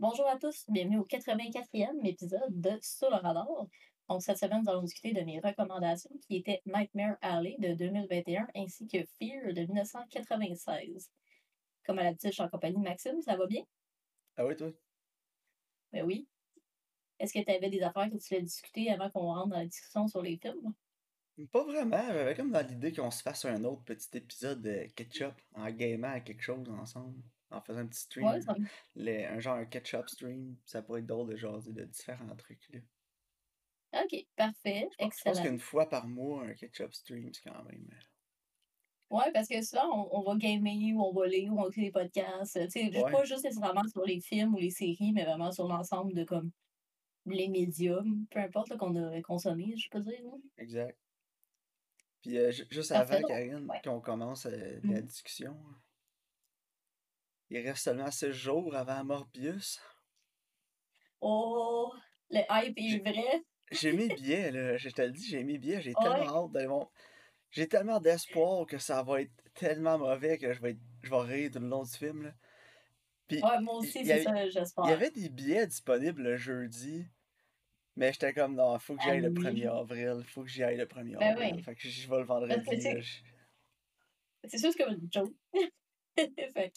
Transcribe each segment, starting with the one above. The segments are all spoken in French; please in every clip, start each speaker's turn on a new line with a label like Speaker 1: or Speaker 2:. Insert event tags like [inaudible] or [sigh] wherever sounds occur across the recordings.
Speaker 1: Bonjour à tous, bienvenue au 84e épisode de Sur le radar. Donc, cette semaine, nous allons discuter de mes recommandations qui étaient Nightmare Alley de 2021 ainsi que Fear de 1996. Comme à l'habitude, je suis en compagnie de Maxime, ça va bien?
Speaker 2: Ah oui, toi?
Speaker 1: Ben oui. Est-ce que tu avais des affaires que tu voulais discuter avant qu'on rentre dans la discussion sur les films?
Speaker 2: Pas vraiment, j'avais comme dans l'idée qu'on se fasse un autre petit épisode de ketchup en gamant à quelque chose ensemble, en faisant un petit stream.
Speaker 1: Ouais, ça
Speaker 2: un genre un ketchup stream, ça pourrait être drôle de jaser de différents trucs. Là.
Speaker 1: Ok, parfait,
Speaker 2: Je pense, je pense
Speaker 1: excellent.
Speaker 2: qu'une fois par mois, un ketchup stream, c'est quand même. euh,
Speaker 1: Ouais, parce que souvent, on, on va gamer ou on va lire ou on écrit des podcasts. Tu sais,
Speaker 2: Ouais.
Speaker 1: pas juste nécessairement sur les films ou les séries, mais vraiment sur l'ensemble de comme les médiums, peu importe qu'on a consommé, je peux dire.
Speaker 2: Exact. Puis euh, ju- juste
Speaker 1: Parfait,
Speaker 2: avant, Karine,
Speaker 1: ouais.
Speaker 2: qu'on commence euh, la
Speaker 1: Mhm.
Speaker 2: discussion, il reste seulement 6 jours avant Morbius.
Speaker 1: Oh, le hype est vrai.
Speaker 2: j'ai mis [laughs] billet, là. Je te le dis, j'ai mis billet. J'ai tellement hâte d'aller voir. J'ai tellement d'espoir que ça va être tellement mauvais que je vais, être- je vais rire tout le long du film. Là. Puis,
Speaker 1: Ouais, moi
Speaker 2: il
Speaker 1: aussi, c'est
Speaker 2: avait,
Speaker 1: ça,
Speaker 2: il y
Speaker 1: j'espère.
Speaker 2: avait des billets disponibles le jeudi, mais j'étais comme, non, faut que j'y aille le 1er
Speaker 1: Annulé.
Speaker 2: avril. Faut que j'y aille le 1er
Speaker 1: Ben
Speaker 2: avril.
Speaker 1: oui.
Speaker 2: Fait que je vais le vendredi.
Speaker 1: c'est sûr que c'est comme une joke. [laughs] fait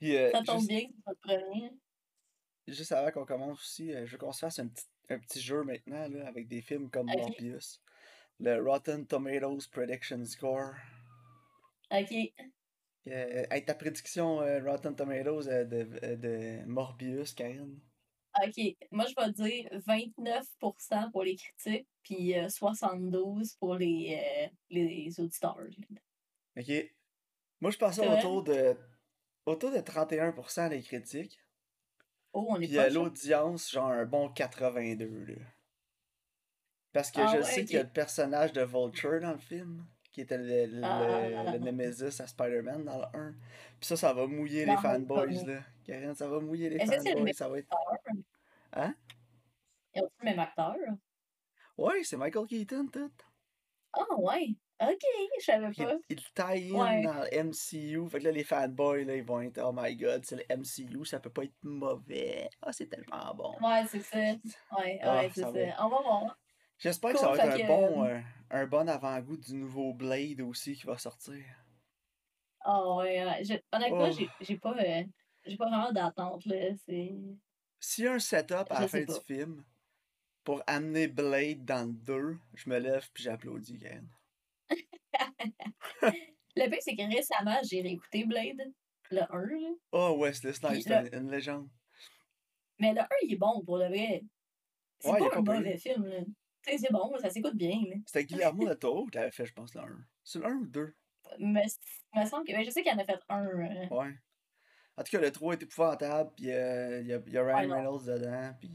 Speaker 2: Puis, euh,
Speaker 1: ça tombe
Speaker 2: juste,
Speaker 1: bien que c'est le premier.
Speaker 2: juste avant qu'on commence aussi, euh, je veux qu'on se fasse un petit, un petit jeu maintenant là, avec des films comme Morbius. Le Rotten Tomatoes Prediction Score.
Speaker 1: ok.
Speaker 2: Euh, hey, ta prédiction euh, Rotten Tomatoes de, de Morbius, Karine?
Speaker 1: OK. Moi, je vais dire 29% pour les critiques, puis euh, 72% pour les, les auditeurs.
Speaker 2: Ok. Moi, je pensais autour de autour de 31% des critiques.
Speaker 1: Oh, on est
Speaker 2: Puis
Speaker 1: hein?
Speaker 2: l'audience, genre un bon 82. Là. Parce que
Speaker 1: Ah
Speaker 2: je
Speaker 1: ouais,
Speaker 2: sais qu'il y a le personnage de Vulture dans le film, qui était le, le,
Speaker 1: Ah,
Speaker 2: le Nemesis à Spider-Man dans le 1. Puis ça, ça va mouiller les
Speaker 1: non,
Speaker 2: fanboys, là. Karine, ça va mouiller les fanboys,
Speaker 1: même
Speaker 2: ça va être...
Speaker 1: acteur?
Speaker 2: Hein?
Speaker 1: Ils ont le même acteur?
Speaker 2: Ouais, c'est Michael Keaton, tout.
Speaker 1: Ah, ouais. OK, je savais
Speaker 2: Il,
Speaker 1: pas.
Speaker 2: il in
Speaker 1: Ouais.
Speaker 2: dans le MCU. Fait que là, les fanboys, là, ils vont être Oh my god, c'est le MCU, ça peut pas être mauvais. Ah, c'est tellement bon.
Speaker 1: Ouais, c'est ça. Ouais,
Speaker 2: Ah,
Speaker 1: ouais, c'est
Speaker 2: ça va.
Speaker 1: On va voir.
Speaker 2: J'espère que ça va être un
Speaker 1: que...
Speaker 2: bon,
Speaker 1: euh,
Speaker 2: euh, un bon avant-goût du nouveau Blade aussi qui va sortir.
Speaker 1: Ah, ouais, ouais. Je- Honnêtement,
Speaker 2: Oh.
Speaker 1: j'ai pas, euh, j'ai pas vraiment d'attente.
Speaker 2: S'il y a un setup à la fin
Speaker 1: pas.
Speaker 2: du film pour amener Blade dans le 2, je me lève puis j'applaudis, Yann. [laughs]
Speaker 1: Le pire, c'est que récemment, j'ai réécouté Blade, le 1, là.
Speaker 2: Oh, Wesley Snipes, c'est une légende.
Speaker 1: Mais le 1, il est bon, pour le vrai. C'est
Speaker 2: Ouais,
Speaker 1: pas un
Speaker 2: pas
Speaker 1: mauvais film, là. C'est bon, ça s'écoute bien, là.
Speaker 2: C'était Guillermo del Toro qui l'avait fait, je pense, le 1. C'est le 1 ou le 2?
Speaker 1: Mais me semble que... mais je sais qu'il en a fait un... euh,
Speaker 2: Ouais. En tout cas, le 3 est épouvantable, puis euh, il y, a, il y a Ryan. Reynolds dedans, puis...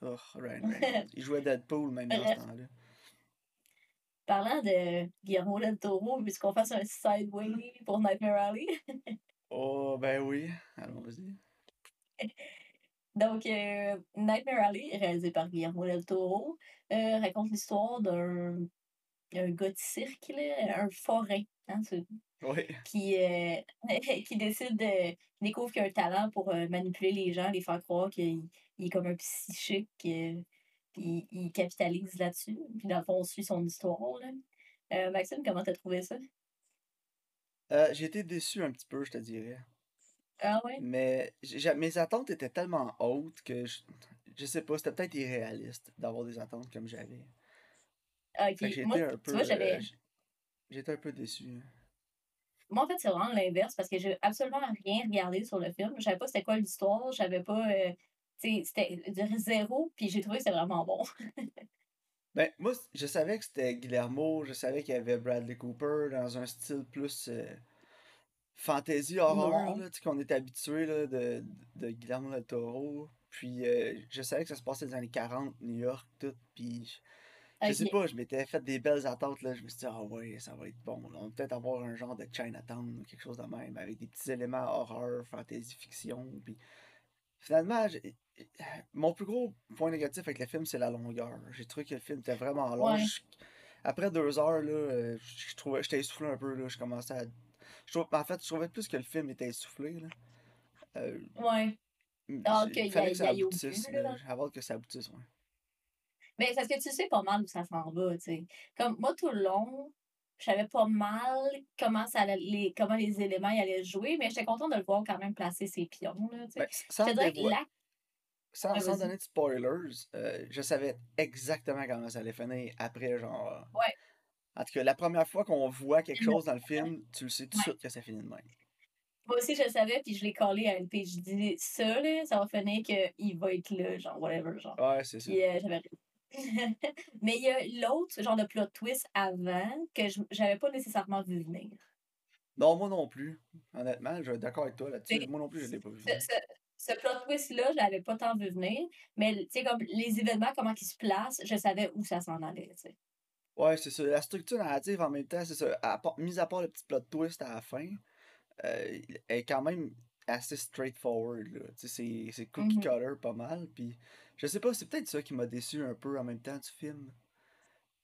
Speaker 2: Oh, Ryan Reynolds. [laughs] Il jouait Deadpool même dans ce
Speaker 1: Bref,
Speaker 2: temps-là.
Speaker 1: Parlant de Guillermo del Toro, puisqu'on fasse un sideway pour Nightmare Alley? [laughs]
Speaker 2: Oh, ben oui. Allons-y.
Speaker 1: Donc, euh, Nightmare Alley, réalisé par Guillermo del Toro, euh, raconte l'histoire d'un un gars de cirque, là, un forain, hein,
Speaker 2: Oui.
Speaker 1: qui, euh, [laughs] qui décide de. découvre qu'il a un talent pour manipuler les gens, les faire croire qu'il il est comme un psychique, puis il capitalise là-dessus. Puis dans le fond, on suit son histoire. Là. Euh, Maxime, comment t'as trouvé ça?
Speaker 2: Euh, j'ai été déçu un petit peu, je te dirais.
Speaker 1: Ah ouais?
Speaker 2: Mais mes attentes étaient tellement hautes que je, je sais pas, c'était peut-être irréaliste d'avoir des attentes comme j'avais.
Speaker 1: Ah, Ok.
Speaker 2: Fait que j'ai
Speaker 1: Moi,
Speaker 2: été un peu.
Speaker 1: j'avais.
Speaker 2: euh, J'étais un peu déçu.
Speaker 1: Moi, en fait, c'est vraiment l'inverse parce que j'ai absolument rien regardé sur le film. Je savais pas c'était quoi l'histoire, je savais pas. euh, c'était de zéro, puis j'ai trouvé que c'était vraiment bon. [laughs]
Speaker 2: Ben, moi, je savais que c'était Guillermo, je savais qu'il y avait Bradley Cooper dans un style plus euh, fantasy tu sais, qu'on est habitué là, de, de Guillermo del Toro. Puis euh, je savais que ça se passait dans les années 40, New York, tout. Puis je sais pas, je m'étais fait des belles attentes, là. Je me suis dit, ah ouais, ça va être bon. là. On va peut-être avoir un genre de Chinatown quelque chose de même, avec des petits éléments horreur, fantasy, fiction. Puis finalement, mon plus gros point négatif avec le film, c'est la longueur. J'ai trouvé que le film était vraiment long.
Speaker 1: Ouais.
Speaker 2: Je- Après deux heures, là, euh, je trouvais, j'étais essoufflé un peu, là. Je commençais à. Je en fait, je trouvais plus que le film était essoufflé, là. Euh,
Speaker 1: Ouais. Ah, y,
Speaker 2: fallait
Speaker 1: a-
Speaker 2: que ça aboutisse,
Speaker 1: là.
Speaker 2: hâte que ça aboutisse, ouais.
Speaker 1: Mais c'est parce que tu sais pas mal où ça s'en va, tu sais. Comme moi, tout le long, je savais pas mal comment, ça allait- les, comment les éléments y allaient jouer, mais j'étais contente de le voir quand même placer ses pions, là.
Speaker 2: Ben,
Speaker 1: Je
Speaker 2: sans,
Speaker 1: te dirais que
Speaker 2: dévoi-
Speaker 1: la...
Speaker 2: sans,
Speaker 1: Ouais,
Speaker 2: sans
Speaker 1: vas-y.
Speaker 2: donner de spoilers, euh, je savais exactement comment ça allait finir après, genre.
Speaker 1: Ouais.
Speaker 2: En tout cas, la première fois qu'on voit quelque
Speaker 1: Non.
Speaker 2: chose dans le film, tu le sais tout de
Speaker 1: Ouais.
Speaker 2: suite que ça finit de même.
Speaker 1: Moi aussi, je le savais, puis je l'ai collé à LP. Je dis, ça, là, ça va finir qu'il va être là, genre, whatever, genre.
Speaker 2: Ouais, c'est ça.
Speaker 1: Euh, j'avais. [laughs] Mais il y a l'autre genre de plot twist avant que je j'avais pas nécessairement vu venir.
Speaker 2: Non, moi non plus. Honnêtement, je vais être d'accord avec toi là-dessus. Moi non plus, je l'ai pas vu.
Speaker 1: Ce,
Speaker 2: venir.
Speaker 1: ce, ce plot twist-là, je l'avais pas tant vu venir, mais comme les événements, comment ils se placent, je savais où ça s'en allait, tu sais.
Speaker 2: Ouais, c'est ça. La structure narrative en même temps, c'est ça. À part- mis à part le petit plot twist à la fin, euh, elle est quand même assez straightforward. C'est cookie
Speaker 1: Mhm.
Speaker 2: cutter pas mal. Puis je sais pas, c'est peut-être ça qui m'a déçu un peu en même temps du film.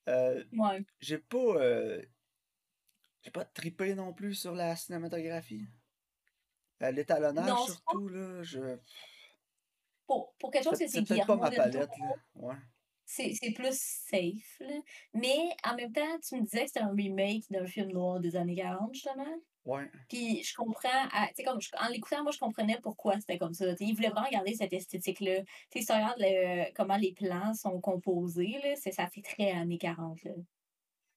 Speaker 2: Euh,
Speaker 1: Ouais.
Speaker 2: j'ai pas. euh, j'ai pas trippé non plus sur la cinématographie. Euh, L'étalonnage
Speaker 1: pas-
Speaker 2: surtout, là, je.
Speaker 1: Pour, pour quelque chose,
Speaker 2: C'est
Speaker 1: c'est
Speaker 2: peut-être pas
Speaker 1: Guillermo
Speaker 2: ma palette, là. Ouais.
Speaker 1: c'est c'est plus safe, là. Mais en même temps, tu me disais que c'était un remake d'un film noir des années 40, justement.
Speaker 2: Ouais.
Speaker 1: Puis je comprends, à- tu sais, comme je- en l'écoutant, moi, je comprenais pourquoi c'était comme ça. Tu sais, il voulait vraiment garder cette esthétique-là. Tu sais, si tu regardes le- comment les plans sont composés, là, c'est- ça fait très années 40, là.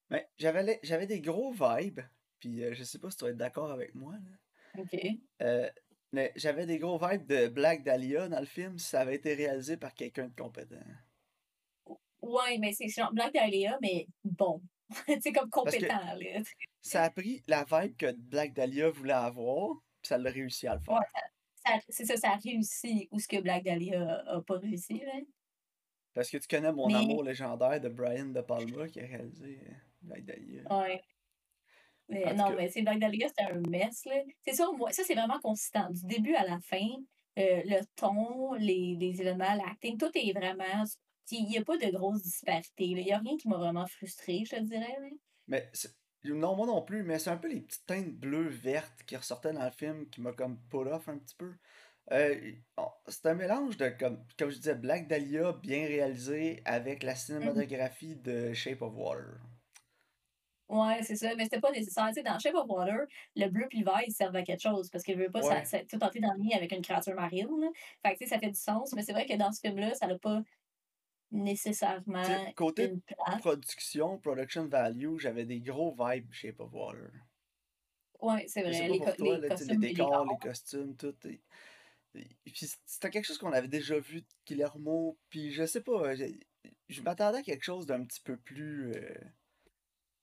Speaker 2: Mais j'avais j'avais des gros vibes. Puis euh, je sais pas si tu vas être d'accord avec moi, là.
Speaker 1: OK.
Speaker 2: Euh, mais j'avais des gros vibes de Black Dahlia dans le film si ça avait été réalisé par quelqu'un de compétent.
Speaker 1: Ouais, mais c'est genre Black Dahlia, mais bon. [laughs] sais, comme compétent, là.
Speaker 2: ça a pris la vibe que Black Dahlia voulait avoir, puis ça l'a réussi à le faire.
Speaker 1: Ouais, c'est ça, ça a réussi où ce que Black Dahlia a, a pas réussi, là.
Speaker 2: Parce que tu connais mon
Speaker 1: Mais,
Speaker 2: amour légendaire de Brian De Palma qui a réalisé euh, Black Dahlia.
Speaker 1: ouais. Mais
Speaker 2: En
Speaker 1: non, mais c'est Black Dahlia, c'était un mess, là. C'est ça, moi, ça, c'est vraiment consistant. Du début à la fin, euh, le ton, les, les événements, l'acting, tout est vraiment. Il n'y a pas de grosses disparités. Il n'y a rien qui m'a vraiment frustrée, je te dirais. là.
Speaker 2: mais non, moi non plus, mais c'est un peu les petites teintes bleues-vertes qui ressortaient dans le film qui m'a comme pull off un petit peu. Euh, on- c'est un mélange de, comme, comme je disais, Black Dahlia bien réalisé avec la cinématographie de Shape of Water.
Speaker 1: Ouais, c'est ça, mais c'était pas nécessaire. Tu sais, dans Shape of Water, le bleu puis le vert, ils servent à quelque chose parce qu'il veut pas, ça,
Speaker 2: Ouais.
Speaker 1: ça, tout le nid avec une créature marine. là. Fait que, tu sais, ça fait du sens, mais c'est vrai que dans ce film-là, ça n'a pas Nécessairement
Speaker 2: côté
Speaker 1: une
Speaker 2: production, production value, j'avais des gros vibes Shape of Water.
Speaker 1: Ouais, c'est vrai, les,
Speaker 2: pour
Speaker 1: co-
Speaker 2: toi,
Speaker 1: les
Speaker 2: là,
Speaker 1: costumes, les
Speaker 2: décors, les costumes, tout. Et, et puis c'était quelque chose qu'on avait déjà vu de Guillermo, puis je sais pas, j'ai- je m'attendais à quelque chose d'un petit peu plus, euh,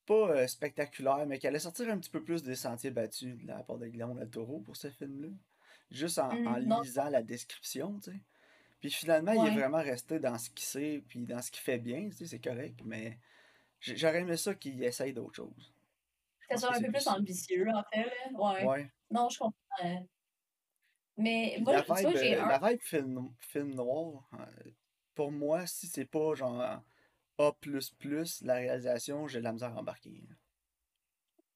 Speaker 2: pas euh, spectaculaire, mais qui allait sortir un petit peu plus des sentiers battus de la part de Guillermo del Toro pour ce film-là. Juste en, en
Speaker 1: non,
Speaker 2: lisant la description, tu sais. Puis finalement, il est vraiment resté dans ce qu'il sait, puis dans ce qu'il fait bien, tu sais, c'est correct, mais j'aurais aimé ça qu'il essaye d'autres choses.
Speaker 1: Soit
Speaker 2: que
Speaker 1: un
Speaker 2: c'est
Speaker 1: peu
Speaker 2: plus
Speaker 1: ambitieux, en fait. là. Ouais.
Speaker 2: Ouais.
Speaker 1: Non, je comprends. Mais moi,
Speaker 2: la vibe,
Speaker 1: j'ai
Speaker 2: euh, la vibe film, film noir, euh, pour moi, si c'est pas genre A++, la réalisation, j'ai de la misère à embarquer.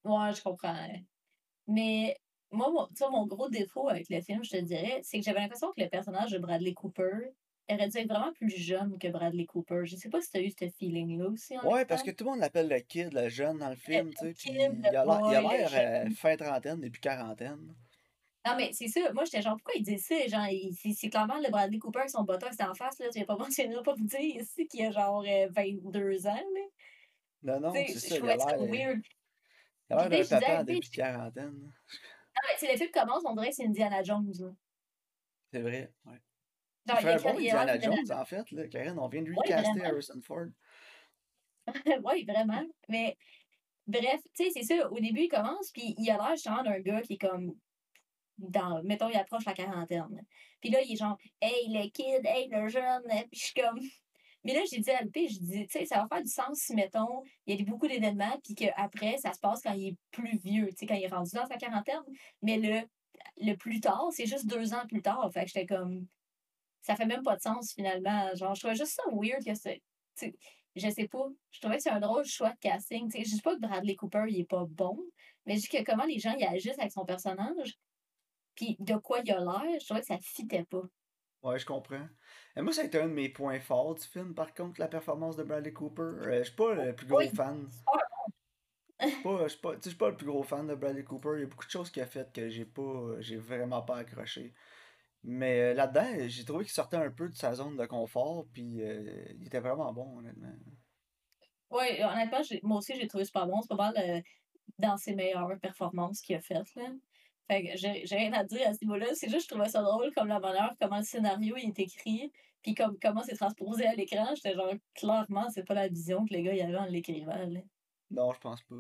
Speaker 1: Ouais, je comprends. Mais moi, mon, tu vois, mon gros défaut avec le film, je te dirais, c'est que j'avais l'impression que le personnage de Bradley Cooper aurait dû être vraiment plus jeune que Bradley Cooper. Je sais pas si tu as eu ce feeling-là aussi en
Speaker 2: Ouais, parce que tout le monde l'appelle le kid, le jeune dans le film, tu
Speaker 1: le
Speaker 2: sais, puis il a l'air, euh, fin trentaine, début quarantaine.
Speaker 1: Non, mais c'est ça. Moi, j'étais genre, pourquoi il dit ça? Genre, c'est c'est clairement le Bradley Cooper avec son botox en face, là. Tu pas [laughs] mentionner, pas vous dire ici qu'il a genre euh, 22 ans, là.
Speaker 2: Non, non, c'est
Speaker 1: je
Speaker 2: ça, a
Speaker 1: trouvais ça
Speaker 2: euh,
Speaker 1: weird.
Speaker 2: il a l'air d'un
Speaker 1: je
Speaker 2: papa en
Speaker 1: tu
Speaker 2: début de
Speaker 1: sais,
Speaker 2: quarantaine.
Speaker 1: Mais si le film commence, on dirait que c'est Indiana Jones, là.
Speaker 2: C'est vrai, ouais. Il fait
Speaker 1: a,
Speaker 2: un bon Indiana Jones, en fait, là, Karen, on vient de recaster. Harrison Ford. [laughs]
Speaker 1: oui, vraiment. Mais bref, tu sais, c'est ça. Au début, il commence, puis il a l'air genre d'un gars qui est comme. Dans, mettons, il approche la quarantaine. Puis là, il est genre, hey, le kid, hey, le jeune. Puis je suis comme. Mais là, j'ai dit à LP, je dis, tu sais, ça va faire du sens si, mettons, il y a beaucoup d'événements, puis qu'après, ça se passe quand il est plus vieux, tu sais, quand il est rendu dans sa quarantaine. Mais le, le plus tard, c'est juste deux ans plus tard. Fait que j'étais comme. Ça fait même pas de sens, finalement. Genre, je trouvais juste ça weird que sais, Je sais pas. Je trouvais que c'est un drôle choix de casting. Tu sais, je dis pas que Bradley Cooper, il est pas bon, mais je dis que comment les gens y agissent avec son personnage, puis de quoi il a l'air, je trouvais que ça fitait pas.
Speaker 2: Ouais, je comprends. Et moi, ça a été un de mes points forts du film, par contre, la performance de Bradley Cooper. Euh, je suis pas le plus gros
Speaker 1: Oui,
Speaker 2: fan. Je suis pas, pas, le plus gros fan de Bradley Cooper. Il y a beaucoup de choses qu'il a faites que j'ai pas, j'ai vraiment pas accroché. Mais euh, là-dedans, j'ai trouvé qu'il sortait un peu de sa zone de confort, puis euh, il était vraiment bon, honnêtement.
Speaker 1: Ouais, honnêtement, moi aussi, j'ai trouvé super bon. C'est pas mal euh, dans ses meilleures performances qu'il a faites, là. Fait que j'ai rien à dire à ce niveau-là. C'est juste, je trouvais ça drôle comme la manière, comment le scénario il est écrit, puis comme, comment c'est transposé à l'écran. J'étais genre, clairement, c'est pas la vision que le gars il avait en l'écrivant, là.
Speaker 2: Non, je pense pas.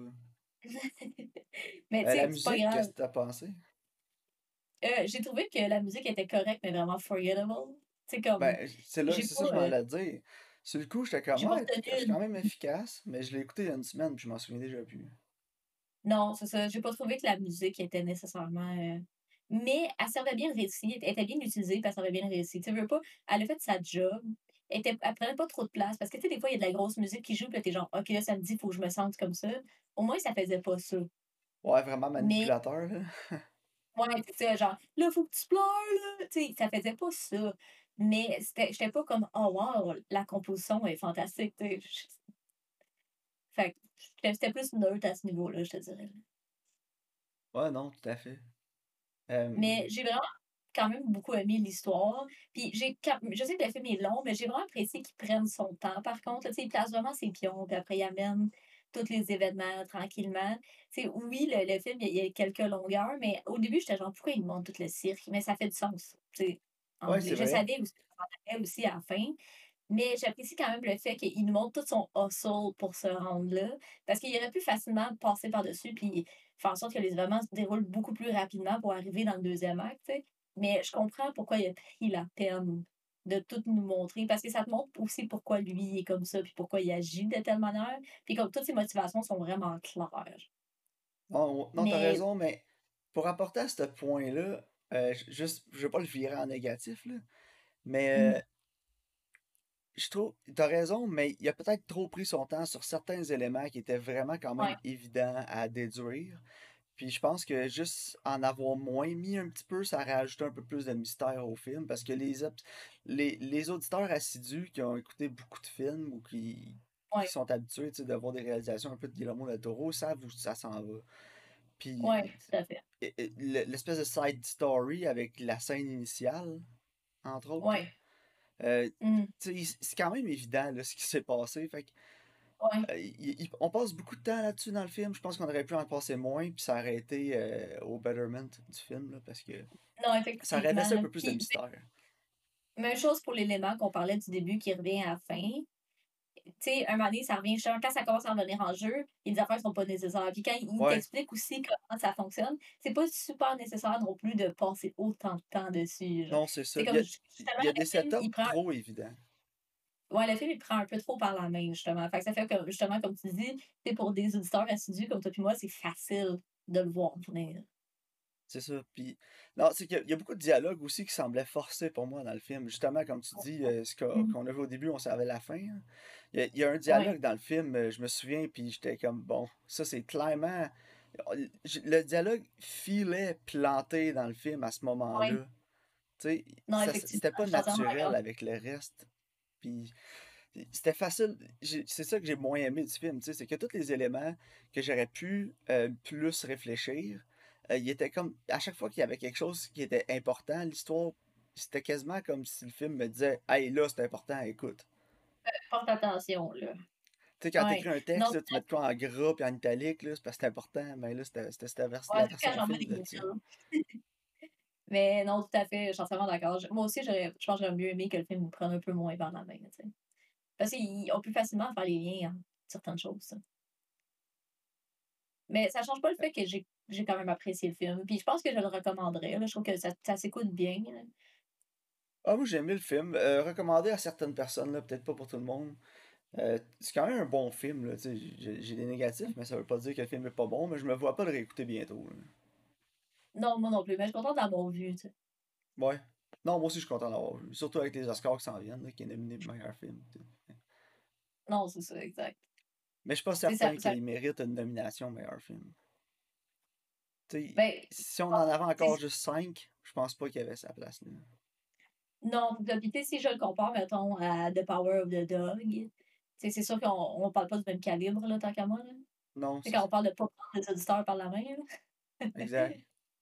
Speaker 2: [laughs]
Speaker 1: Mais
Speaker 2: Euh,
Speaker 1: tu sais, c'est
Speaker 2: qu'est-ce que t'as pensé?
Speaker 1: Euh, j'ai trouvé que la musique était correcte, mais vraiment forgettable. Sais, comme,
Speaker 2: Ben, c'est là, c'est ça que je m'en
Speaker 1: euh,
Speaker 2: allais dire. Sur le coup, j'étais comme, ouais, c'est quand même efficace, mais je l'ai écouté il y a une semaine, puis je m'en souviens déjà plus.
Speaker 1: Non, c'est ça. J'ai pas trouvé que la musique était nécessairement. euh, Mais elle servait bien récit. Elle était bien utilisée, puis elle servait bien récit. Tu veux pas, elle a fait sa job. Elle, était... elle prenait pas trop de place. Parce que, tu sais, des fois, il y a de la grosse musique qui joue, puis t'es genre, OK, là, ça me dit, faut que je me sente comme ça. Au moins, ça faisait pas ça.
Speaker 2: Ouais, vraiment
Speaker 1: Mais,
Speaker 2: manipulateur, là. [laughs]
Speaker 1: ouais, c'est ça, genre, là, faut que tu pleures, là. Tu sais, ça faisait pas ça. Mais j'étais pas comme, oh, wow, la composition est fantastique. tu sais. Fait que c'était plus neutre à ce niveau-là, je te dirais.
Speaker 2: Ouais, non, tout à fait. Euh,
Speaker 1: Mais j'ai vraiment quand même beaucoup aimé l'histoire. Puis j'ai je sais que le film est long, mais j'ai vraiment apprécié qu'il prenne son temps. Par contre, il place vraiment ses pions, puis après il amène tous les événements tranquillement. Oui, le, le film, il y a quelques longueurs, mais au début, j'étais genre, pourquoi il monte tout le cirque? Mais ça fait du sens.
Speaker 2: ouais,
Speaker 1: Je
Speaker 2: vrai.
Speaker 1: savais aussi à la fin. Mais j'apprécie quand même le fait qu'il nous montre tout son hustle pour se rendre là. Parce qu'il aurait pu facilement passer par-dessus puis faire en sorte que les événements se déroulent beaucoup plus rapidement pour arriver dans le deuxième acte. Mais je comprends pourquoi il a pris la peine de tout nous montrer. Parce que ça te montre aussi pourquoi lui il est comme ça, puis pourquoi il agit de telle manière. Puis comme toutes ses motivations sont vraiment claires.
Speaker 2: Non, non, t'as raison, mais pour apporter à ce point-là, euh, juste, je vais pas le virer en négatif, là, mais
Speaker 1: mm,
Speaker 2: euh, je trouve, t'as raison, mais il a peut-être trop pris son temps sur certains éléments qui étaient vraiment quand même
Speaker 1: ouais,
Speaker 2: évidents à déduire. Puis je pense que juste en avoir moins mis un petit peu, ça aurait ajouté un peu plus de mystère au film. Parce que les, les, les auditeurs assidus qui ont écouté beaucoup de films ou qui, sont habitués tu sais, de voir des réalisations un peu de Guillermo del Toro savent où ça s'en va. Puis
Speaker 1: ouais,
Speaker 2: l'espèce de side story avec la scène initiale, entre autres,
Speaker 1: Ouais,
Speaker 2: euh,
Speaker 1: mm,
Speaker 2: sais, c'est quand même évident là, ce qui s'est passé. Fait que,
Speaker 1: ouais.
Speaker 2: euh, il- il- on passe beaucoup de temps là-dessus dans le film. Je pense qu'on aurait pu en passer moins, puis ça aurait été euh, au betterment du film, là, parce que
Speaker 1: Non,
Speaker 2: ça aurait laissé un peu plus de mystère.
Speaker 1: même chose pour l'élément qu'on parlait du début qui revient à la fin. Tu sais, un moment donné, ça revient justement, quand ça commence à revenir en jeu, les affaires sont pas nécessaires. Puis quand il
Speaker 2: Ouais,
Speaker 1: t'explique aussi comment ça fonctionne, c'est pas super nécessaire non plus de passer autant de temps dessus. Genre.
Speaker 2: non, c'est ça. Il y a,
Speaker 1: justement,
Speaker 2: il y a
Speaker 1: le
Speaker 2: des setups
Speaker 1: prend,
Speaker 2: trop évidents.
Speaker 1: ouais, le film, il prend un peu trop par la main, justement. Fait que ça fait que, justement, comme tu dis, c'est pour des auditeurs assidus comme toi et moi, c'est facile de le voir venir.
Speaker 2: C'est ça. Puis, non, c'est qu'il y, a il y a beaucoup de dialogues aussi qui semblaient forcés pour moi dans le film. Justement, comme tu dis, euh, ce
Speaker 1: Mhm.
Speaker 2: qu'on a vu au début, on savait la fin. hein. Il y a, il y a un
Speaker 1: Ouais,
Speaker 2: dialogue dans le film, euh, je me souviens, puis j'étais comme, bon, ça c'est clairement. j- Le dialogue filait planté dans le film à ce
Speaker 1: ouais.
Speaker 2: moment-là. Tu sais, c'était pas naturel avec le reste. Puis, c'était facile. C'est ça que j'ai moins aimé du film, tu sais, c'est que tous les éléments que j'aurais pu euh, plus réfléchir, il était comme, à chaque fois qu'il y avait quelque chose qui était important, l'histoire, c'était quasiment comme si le film me disait, hey, là, c'est important, écoute.
Speaker 1: Porte attention, là.
Speaker 2: Tu sais, quand
Speaker 1: Ouais.
Speaker 2: t'écris un
Speaker 1: Non,
Speaker 2: texte, là, tu mets quoi en gras puis en italique, là, c'est parce que c'est important, mais là, c'était c'était cette
Speaker 1: ouais,
Speaker 2: version
Speaker 1: gros [laughs] Mais non, tout à fait, je suis entièrement d'accord. Moi aussi, j'aurais, je pense que j'aurais mieux aimé que le film nous prenne un peu moins par la main, tu sais. Parce qu'on peut facilement faire les liens entre certaines choses. Mais ça change pas le fait que j'ai j'ai quand même apprécié le film. Puis je pense que je le recommanderais. là. Je trouve que ça, ça s'écoute bien. là.
Speaker 2: Ah, moi, j'ai aimé le film. Euh, recommandé à certaines personnes, là, peut-être pas pour tout le monde. Euh, c'est quand même un bon film, là, j'ai j'ai des négatifs, mais ça veut pas dire que le film est pas bon, mais je me vois pas le réécouter bientôt. là.
Speaker 1: Non, moi non plus, mais je suis contente d'avoir vu. tu sais.
Speaker 2: Ouais. Non, moi aussi, je suis content d'avoir vu. Surtout avec les Oscars qui s'en viennent, là, qui est nominé meilleur film.
Speaker 1: Non, c'est ça, exact.
Speaker 2: Mais je suis pas certain qu'il mérite une nomination meilleur film.
Speaker 1: Ben,
Speaker 2: si on en avait encore juste 5, je pense pas qu'il y avait sa place là.
Speaker 1: Non, puis si je le compare, mettons, à The Power of the Dog, c'est sûr qu'on on parle pas du même calibre, là, tant qu'à moi, là.
Speaker 2: Non,
Speaker 1: quand on parle de pas prendre les auditeurs par la main, là.
Speaker 2: Exact.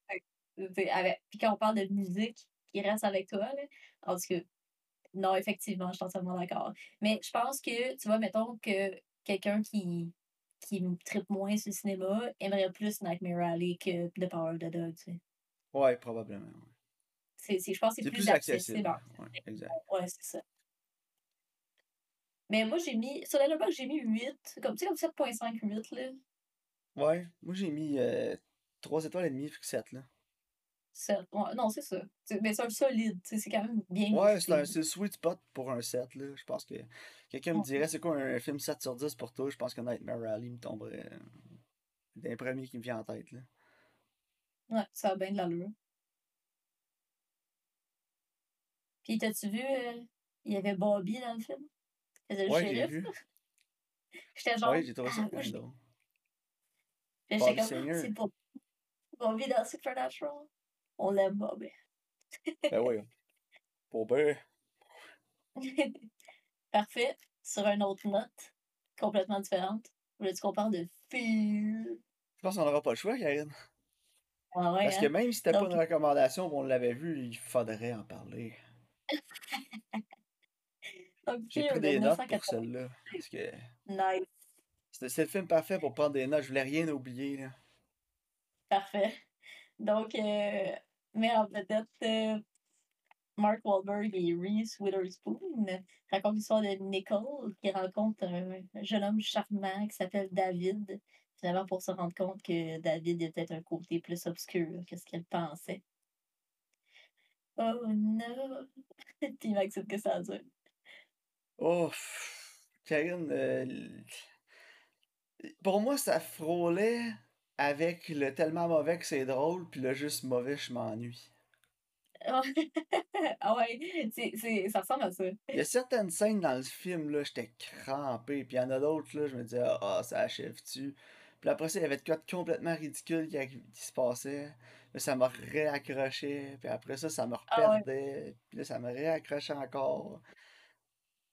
Speaker 2: [laughs]
Speaker 1: Avec puis quand on parle de musique qui reste avec toi, là, en tout cas, non, effectivement, je suis entièrement d'accord. Mais je pense que, tu vois, mettons que quelqu'un qui qui me trippe moins sur le cinéma aimerait plus Nightmare Alley que The Power of the Dog, tu sais.
Speaker 2: Ouais, probablement, ouais.
Speaker 1: C'est c'est je pense que c'est
Speaker 2: C'est
Speaker 1: plus
Speaker 2: plus accessible.
Speaker 1: accessible.
Speaker 2: Ouais, exact.
Speaker 1: Ouais, c'est ça. Mais moi, j'ai mis sur Letterboxd, j'ai mis 8, comme, tu sais, comme 7.5, 8, là.
Speaker 2: Ouais, moi j'ai mis euh, 3 étoiles et demie, fait que 7, là.
Speaker 1: Ouais, non, c'est ça. Mais c'est un solide, c'est quand même bien
Speaker 2: Ouais, c'est le sweet spot pour un 7, là. Je pense que quelqu'un me dirait c'est quoi un film 7 sur 10 pour toi, je pense que Nightmare Alley me tomberait euh, d'un premier qui me vient en tête, là.
Speaker 1: Ouais, ça a bien de l'allure. Puis, t'as-tu vu, euh, il y avait Bobby dans le film? Il faisait le
Speaker 2: Ouais,
Speaker 1: shérif? [laughs] J'étais genre,
Speaker 2: Ouais, j'ai trouvé ça
Speaker 1: ah. Puis
Speaker 2: Bobby
Speaker 1: comme, ah, c'est pour Bobby dans Supernatural. On l'aime, Bobby.
Speaker 2: Ben oui. Pour ben. [laughs]
Speaker 1: Parfait. Sur une autre note, complètement différente. Voulais-tu qu'on parle de Fear?
Speaker 2: Je pense qu'on n'aura pas le choix, Karine.
Speaker 1: Ah ouais,
Speaker 2: Parce que
Speaker 1: hein?
Speaker 2: même si c'était pas une recommandation, on l'avait vu, il faudrait en parler. [laughs] J'ai pris
Speaker 1: de
Speaker 2: des notes pour
Speaker 1: 1980.
Speaker 2: celle-là. Que
Speaker 1: Nice.
Speaker 2: c'était c'est le film parfait pour prendre des notes. Je voulais rien oublier, là.
Speaker 1: Parfait. Donc, euh, mais en vedette, euh, Mark Wahlberg et Reese Witherspoon racontent l'histoire de Nicole qui rencontre un jeune homme charmant qui s'appelle David, finalement pour se rendre compte que David peut-être un côté plus obscur que ce qu'elle pensait. Oh non! [laughs] Puis Maxime, que ça dit?
Speaker 2: Oh, Karine, euh, pour moi, ça frôlait avec le tellement mauvais que c'est drôle, puis le juste mauvais, je m'ennuie. [laughs]
Speaker 1: ah ouais, ça ressemble à ça.
Speaker 2: Il y a certaines scènes dans le film, là, j'étais crampé, puis il y en a d'autres, là, je me disais, ah, ça achève-tu? Puis après ça, il y avait de quoi de complètement ridicule qui, se passait. Là, ça me réaccrochait, puis après ça, ça me
Speaker 1: Ah ouais.
Speaker 2: reperdait, puis là, ça me réaccrochait encore.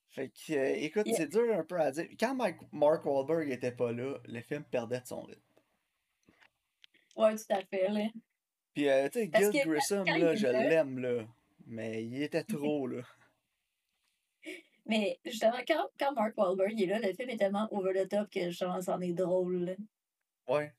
Speaker 2: Fait que, euh, écoute, c'est dur un peu à dire. Quand Mike- Mark Wahlberg était pas là, le film perdait de son rythme.
Speaker 1: Ouais, tout à fait, là.
Speaker 2: Puis, euh, tu sais, Gil
Speaker 1: que
Speaker 2: Grissom, là,
Speaker 1: il
Speaker 2: je l'aime, là. Mais il était [laughs] trop, là.
Speaker 1: mais justement, quand, quand Mark Wahlberg est là, le film est tellement over the top que genre, c'en est drôle. là.
Speaker 2: Ouais.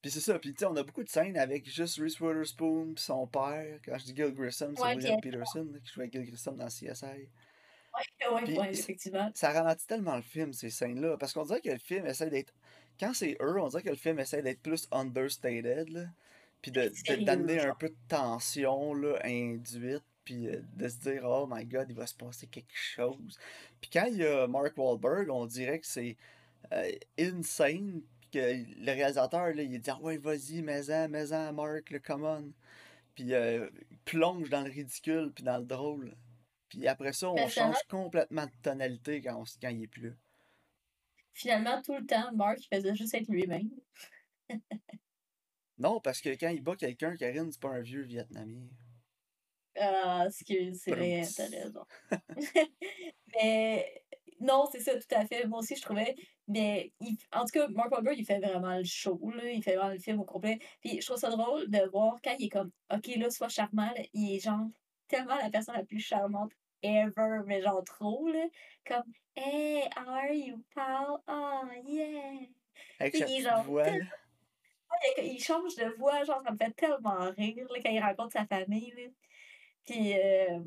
Speaker 2: Puis c'est ça, puis tu sais, on a beaucoup de scènes avec juste Reese Witherspoon pis son père. Quand je dis Gil Grissom, c'est
Speaker 1: Ouais, puis
Speaker 2: William Peterson là, qui jouait Gil Grissom dans CSI.
Speaker 1: ouais, ouais,
Speaker 2: Puis
Speaker 1: ouais, effectivement.
Speaker 2: ça ralentit tellement le film, ces scènes-là, parce qu'on dirait que le film essaie d'être... Quand c'est eux, on dirait que le film essaie d'être plus understated, là. Puis de, de- d'amener un peu de tension, là, induite, puis euh, de se dire, oh my god, il va se passer quelque chose. Puis quand il y a Mark Wahlberg, on dirait que c'est euh, insane, puis que le réalisateur, là, il dit, ah ouais, vas-y, mets-en, mets-en, Mark, là, come on. Puis euh, il plonge dans le ridicule, puis dans le drôle. Puis après ça, on change complètement de tonalité quand, on, quand il est plus là.
Speaker 1: Finalement, tout le temps, Mark faisait juste être lui-même.
Speaker 2: Non, parce que quand il bat quelqu'un, Karine, c'est pas un vieux Vietnamien.
Speaker 1: Ah, excuse, c'est vrai, t'as raison. [laughs] mais non, c'est ça, tout à fait. Moi aussi, je trouvais. Mais il- en tout cas, Mark Wahlberg, il fait vraiment le show, là. Il fait vraiment le film au complet. Puis je trouve ça drôle de voir quand il est comme, OK, là, sois charmant, là, il est genre tellement la personne la plus charmante ever, mais genre trop, là. Comme, Hey, how are you, pal? Oh, yeah.
Speaker 2: Avec sa petite
Speaker 1: genre
Speaker 2: voix.
Speaker 1: Il change de voix, genre, ça me fait tellement rire, là, quand il rencontre sa famille, là. Puis euh,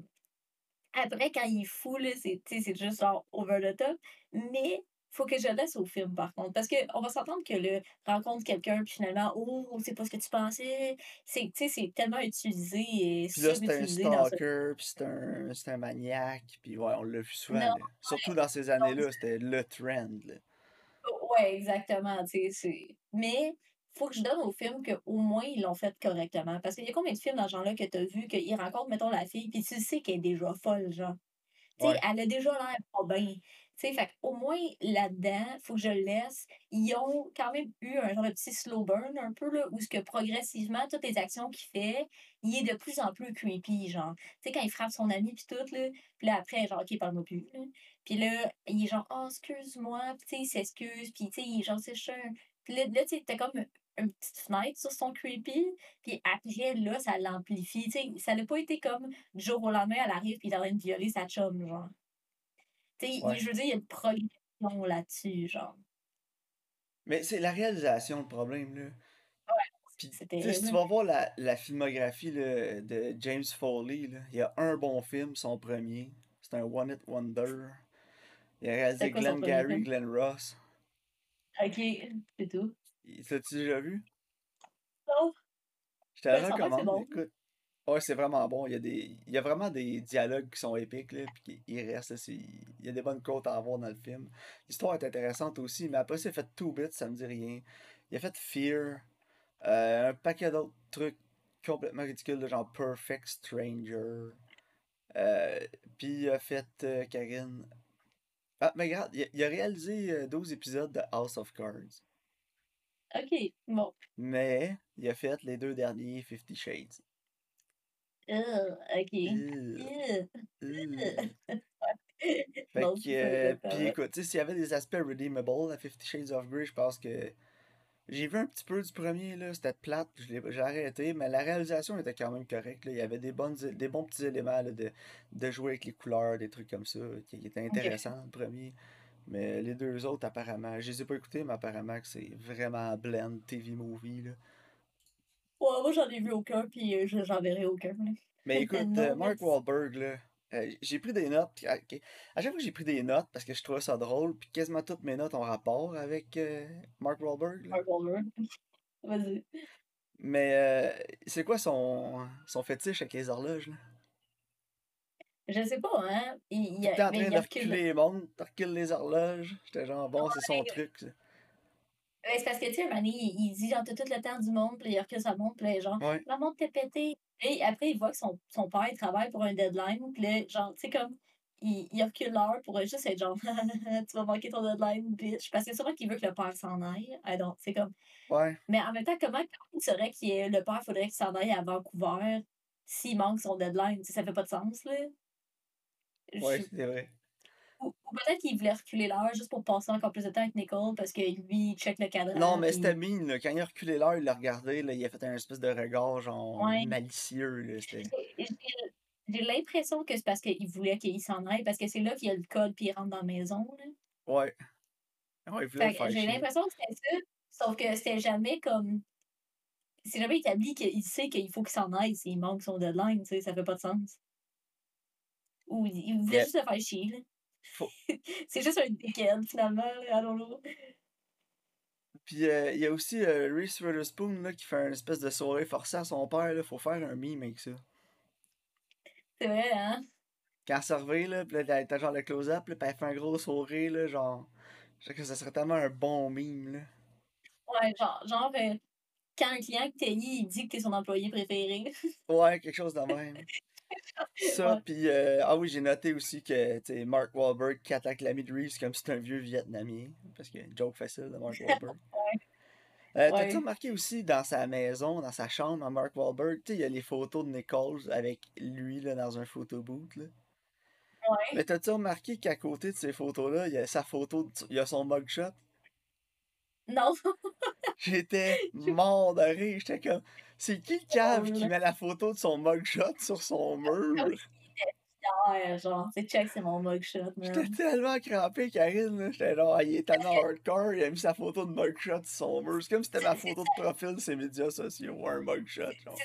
Speaker 1: après, quand il est fou, là, c'est c'est juste genre over the top. Mais faut que je laisse au film, par contre. Parce qu'on va s'entendre que le rencontre quelqu'un, puis finalement, oh, c'est pas ce que tu pensais. C'est tu tellement utilisé et
Speaker 2: Puis là, c'est un
Speaker 1: ce.
Speaker 2: stalker, puis c'est un, c'est un maniaque, puis ouais, on l'a vu souvent,
Speaker 1: Non.
Speaker 2: Surtout dans ces années-là, c'était le trend, là.
Speaker 1: Ouais, exactement, tu sais, c'est... Mais, faut que je donne au film qu'au moins, ils l'ont fait correctement. Parce qu'il y a combien de films dans ce genre-là que t'as vu qu'ils rencontrent, mettons, la fille, puis tu sais qu'elle est déjà folle, genre. Tu
Speaker 2: Ouais.
Speaker 1: elle a déjà l'air pas bien. Tu sais, fait au moins là-dedans, faut que je le laisse. Ils ont quand même eu un genre de petit slow burn un peu, là, où ce que progressivement, toutes les actions qu'il fait, il est de plus en plus creepy, genre. Tu sais, quand il frappe son ami puis tout, là, puis là, après, genre, OK, parle-moi plus. Puis là, il est genre, oh, excuse-moi, puis tu sais, il s'excuse, puis tu sais, il est genre, c'est chiant. Puis là, là tu sais, t'as comme une petite fenêtre sur son creepy, puis après, là, ça l'amplifie. Tu sais, ça n'a pas été comme du jour au lendemain, elle arrive, puis il est en train de violer sa chum, genre.
Speaker 2: Ouais.
Speaker 1: je veux dire, il y a une progression là-dessus, genre.
Speaker 2: Mais c'est la réalisation le problème, là.
Speaker 1: Ouais,
Speaker 2: Puis,
Speaker 1: c'est
Speaker 2: tu sais, si tu vas voir la, la filmographie là, de James Foley, là, il y a un bon film, son premier. C'est un One It Wonder. Il a réalisé
Speaker 1: quoi
Speaker 2: Glenn Gary? Glenn Ross.
Speaker 1: OK, c'est tout.
Speaker 2: L'as-tu déjà vu?
Speaker 1: Non.
Speaker 2: Je te
Speaker 1: Ben, que c'est
Speaker 2: recommande,
Speaker 1: bon.
Speaker 2: écoute. Ouais, c'est vraiment bon. Il y, a des... il y a vraiment des dialogues qui sont épiques, là, puis qui- restent. là, Il y a des bonnes quotes à avoir dans le film. L'histoire est intéressante aussi, mais après, c'est fait Two Bits, ça me dit rien. Il a fait Fear, euh, un paquet d'autres trucs complètement ridicules, genre Perfect Stranger. Euh, puis il a fait, euh, Karine. Ah, mais regarde, il a, il a réalisé euh, 12 épisodes de House of Cards.
Speaker 1: OK, bon.
Speaker 2: Mais il a fait les deux derniers Fifty Shades.
Speaker 1: Euh, OK. [laughs] Fait bon,
Speaker 2: que,
Speaker 1: ça,
Speaker 2: puis écoute, tu sais, s'il y avait des aspects redeemable à Fifty Shades of Grey, je pense que j'ai vu un petit peu du premier, là, c'était plate, je l'ai- j'ai arrêté, mais la réalisation était quand même correcte, là. Il y avait des, bonnes, des bons petits éléments là, de, de jouer avec les couleurs, des trucs comme ça, qui, qui étaient intéressants, le premier. Mais les deux autres, apparemment, je les ai pas écoutés, mais apparemment que c'est vraiment blend TV movie, là.
Speaker 1: Ouais, moi, j'en ai vu aucun, puis euh, je- j'en verrai aucun, là.
Speaker 2: Mais écoute,
Speaker 1: Non,
Speaker 2: euh, Mark. Wahlberg, là, euh, j'ai pris des notes. puis, ok, À chaque fois que j'ai pris des notes, parce que je trouvais ça drôle, puis quasiment toutes mes notes ont rapport avec euh, Mark Wahlberg. là.
Speaker 1: Mark Wahlberg. [laughs] Vas-y.
Speaker 2: Mais euh, c'est quoi son, son fétiche avec les horloges, là?
Speaker 1: Je sais pas, hein. Il, il,
Speaker 2: en train de
Speaker 1: recule.
Speaker 2: reculer les montres, de reculer les horloges. J'étais genre, bon, c'est son
Speaker 1: Ouais.
Speaker 2: truc, ça.
Speaker 1: Ouais, c'est parce que, tu sais, donné, il, il dit, genre, t'as tout le temps du monde, puis il recule sa montre, puis genre,
Speaker 2: Ouais.
Speaker 1: la montre t'est pétée. Et après, il voit que son, son père il travaille pour un deadline, puis là, genre, tu sais, comme, il, il recule l'heure pour juste être genre, [laughs] tu vas manquer ton deadline, bitch. Parce que c'est sûrement qu'il veut que le père s'en aille. I don't, c'est comme.
Speaker 2: Ouais.
Speaker 1: Mais en même temps, comment il serait que le père faudrait qu'il s'en aille à Vancouver s'il manque son deadline? Ça fait pas de sens, là.
Speaker 2: Ouais, c'est vrai.
Speaker 1: Ou, ou peut-être qu'il voulait reculer l'heure juste pour passer encore plus de temps avec Nicole parce que lui, il check le cadran.
Speaker 2: Non, mais c'était mine, là. Quand il a reculé l'heure, il l'a regardé, là, il a fait un espèce de regard, genre,
Speaker 1: Ouais.
Speaker 2: malicieux.
Speaker 1: J'ai- l'impression que c'est parce qu'il voulait qu'il s'en aille, parce que c'est là qu'il y a le code puis il rentre dans la maison. Là.
Speaker 2: Ouais.
Speaker 1: J'ai l'impression que c'était ça, sauf que c'était jamais comme. C'est jamais établi qu'il sait qu'il faut qu'il s'en aille s'il manque son deadline, tu sais, ça fait pas de sens. Ou il, voulait juste le faire chier, [laughs] c'est juste un dickhead, finalement, là, allons-là.
Speaker 2: Puis euh, il y a aussi euh, Reese Witherspoon là, qui fait une espèce de soirée forcée à son père. Là. Faut faire un meme avec ça.
Speaker 1: C'est vrai, hein?
Speaker 2: Quand elle se revient, là, puis là, t'as genre le close-up, là, puis elle fait un gros sourire, là, genre. Je sais que ça serait tellement un bon meme, là.
Speaker 1: Ouais, genre, genre euh, quand un client que t'es il dit que t'es son employé préféré. [laughs]
Speaker 2: Ouais, quelque chose de même. Ça, puis euh, ah oui, j'ai noté aussi que, Mark Wahlberg qui attaque l'ami de Reeves comme si c'était un vieux Vietnamien. Parce que joke facile de Mark [laughs] Wahlberg. Euh, T'as-tu
Speaker 1: Ouais.
Speaker 2: remarqué aussi dans sa maison, dans sa chambre, à Mark Wahlberg, il y a les photos de Nichols avec lui là, dans un photo booth. Là?
Speaker 1: Ouais.
Speaker 2: Mais t'as-tu remarqué qu'à côté de ces photos-là, il y a sa photo, il y a son mugshot?
Speaker 1: Non, [laughs]
Speaker 2: J'étais mort de rire. J'étais comme, c'est qui le cave qui
Speaker 1: drôle.
Speaker 2: met la photo de son mugshot sur son [laughs] mur?
Speaker 1: genre, c'est check, c'est mon mugshot,
Speaker 2: J'étais tellement crampé, Karine. J'étais genre, il est tellement [laughs] hardcore, il a mis sa photo de mugshot sur son mur. C'est comme si c'était ma photo de profil de ses médias sociaux ou un mugshot. Genre.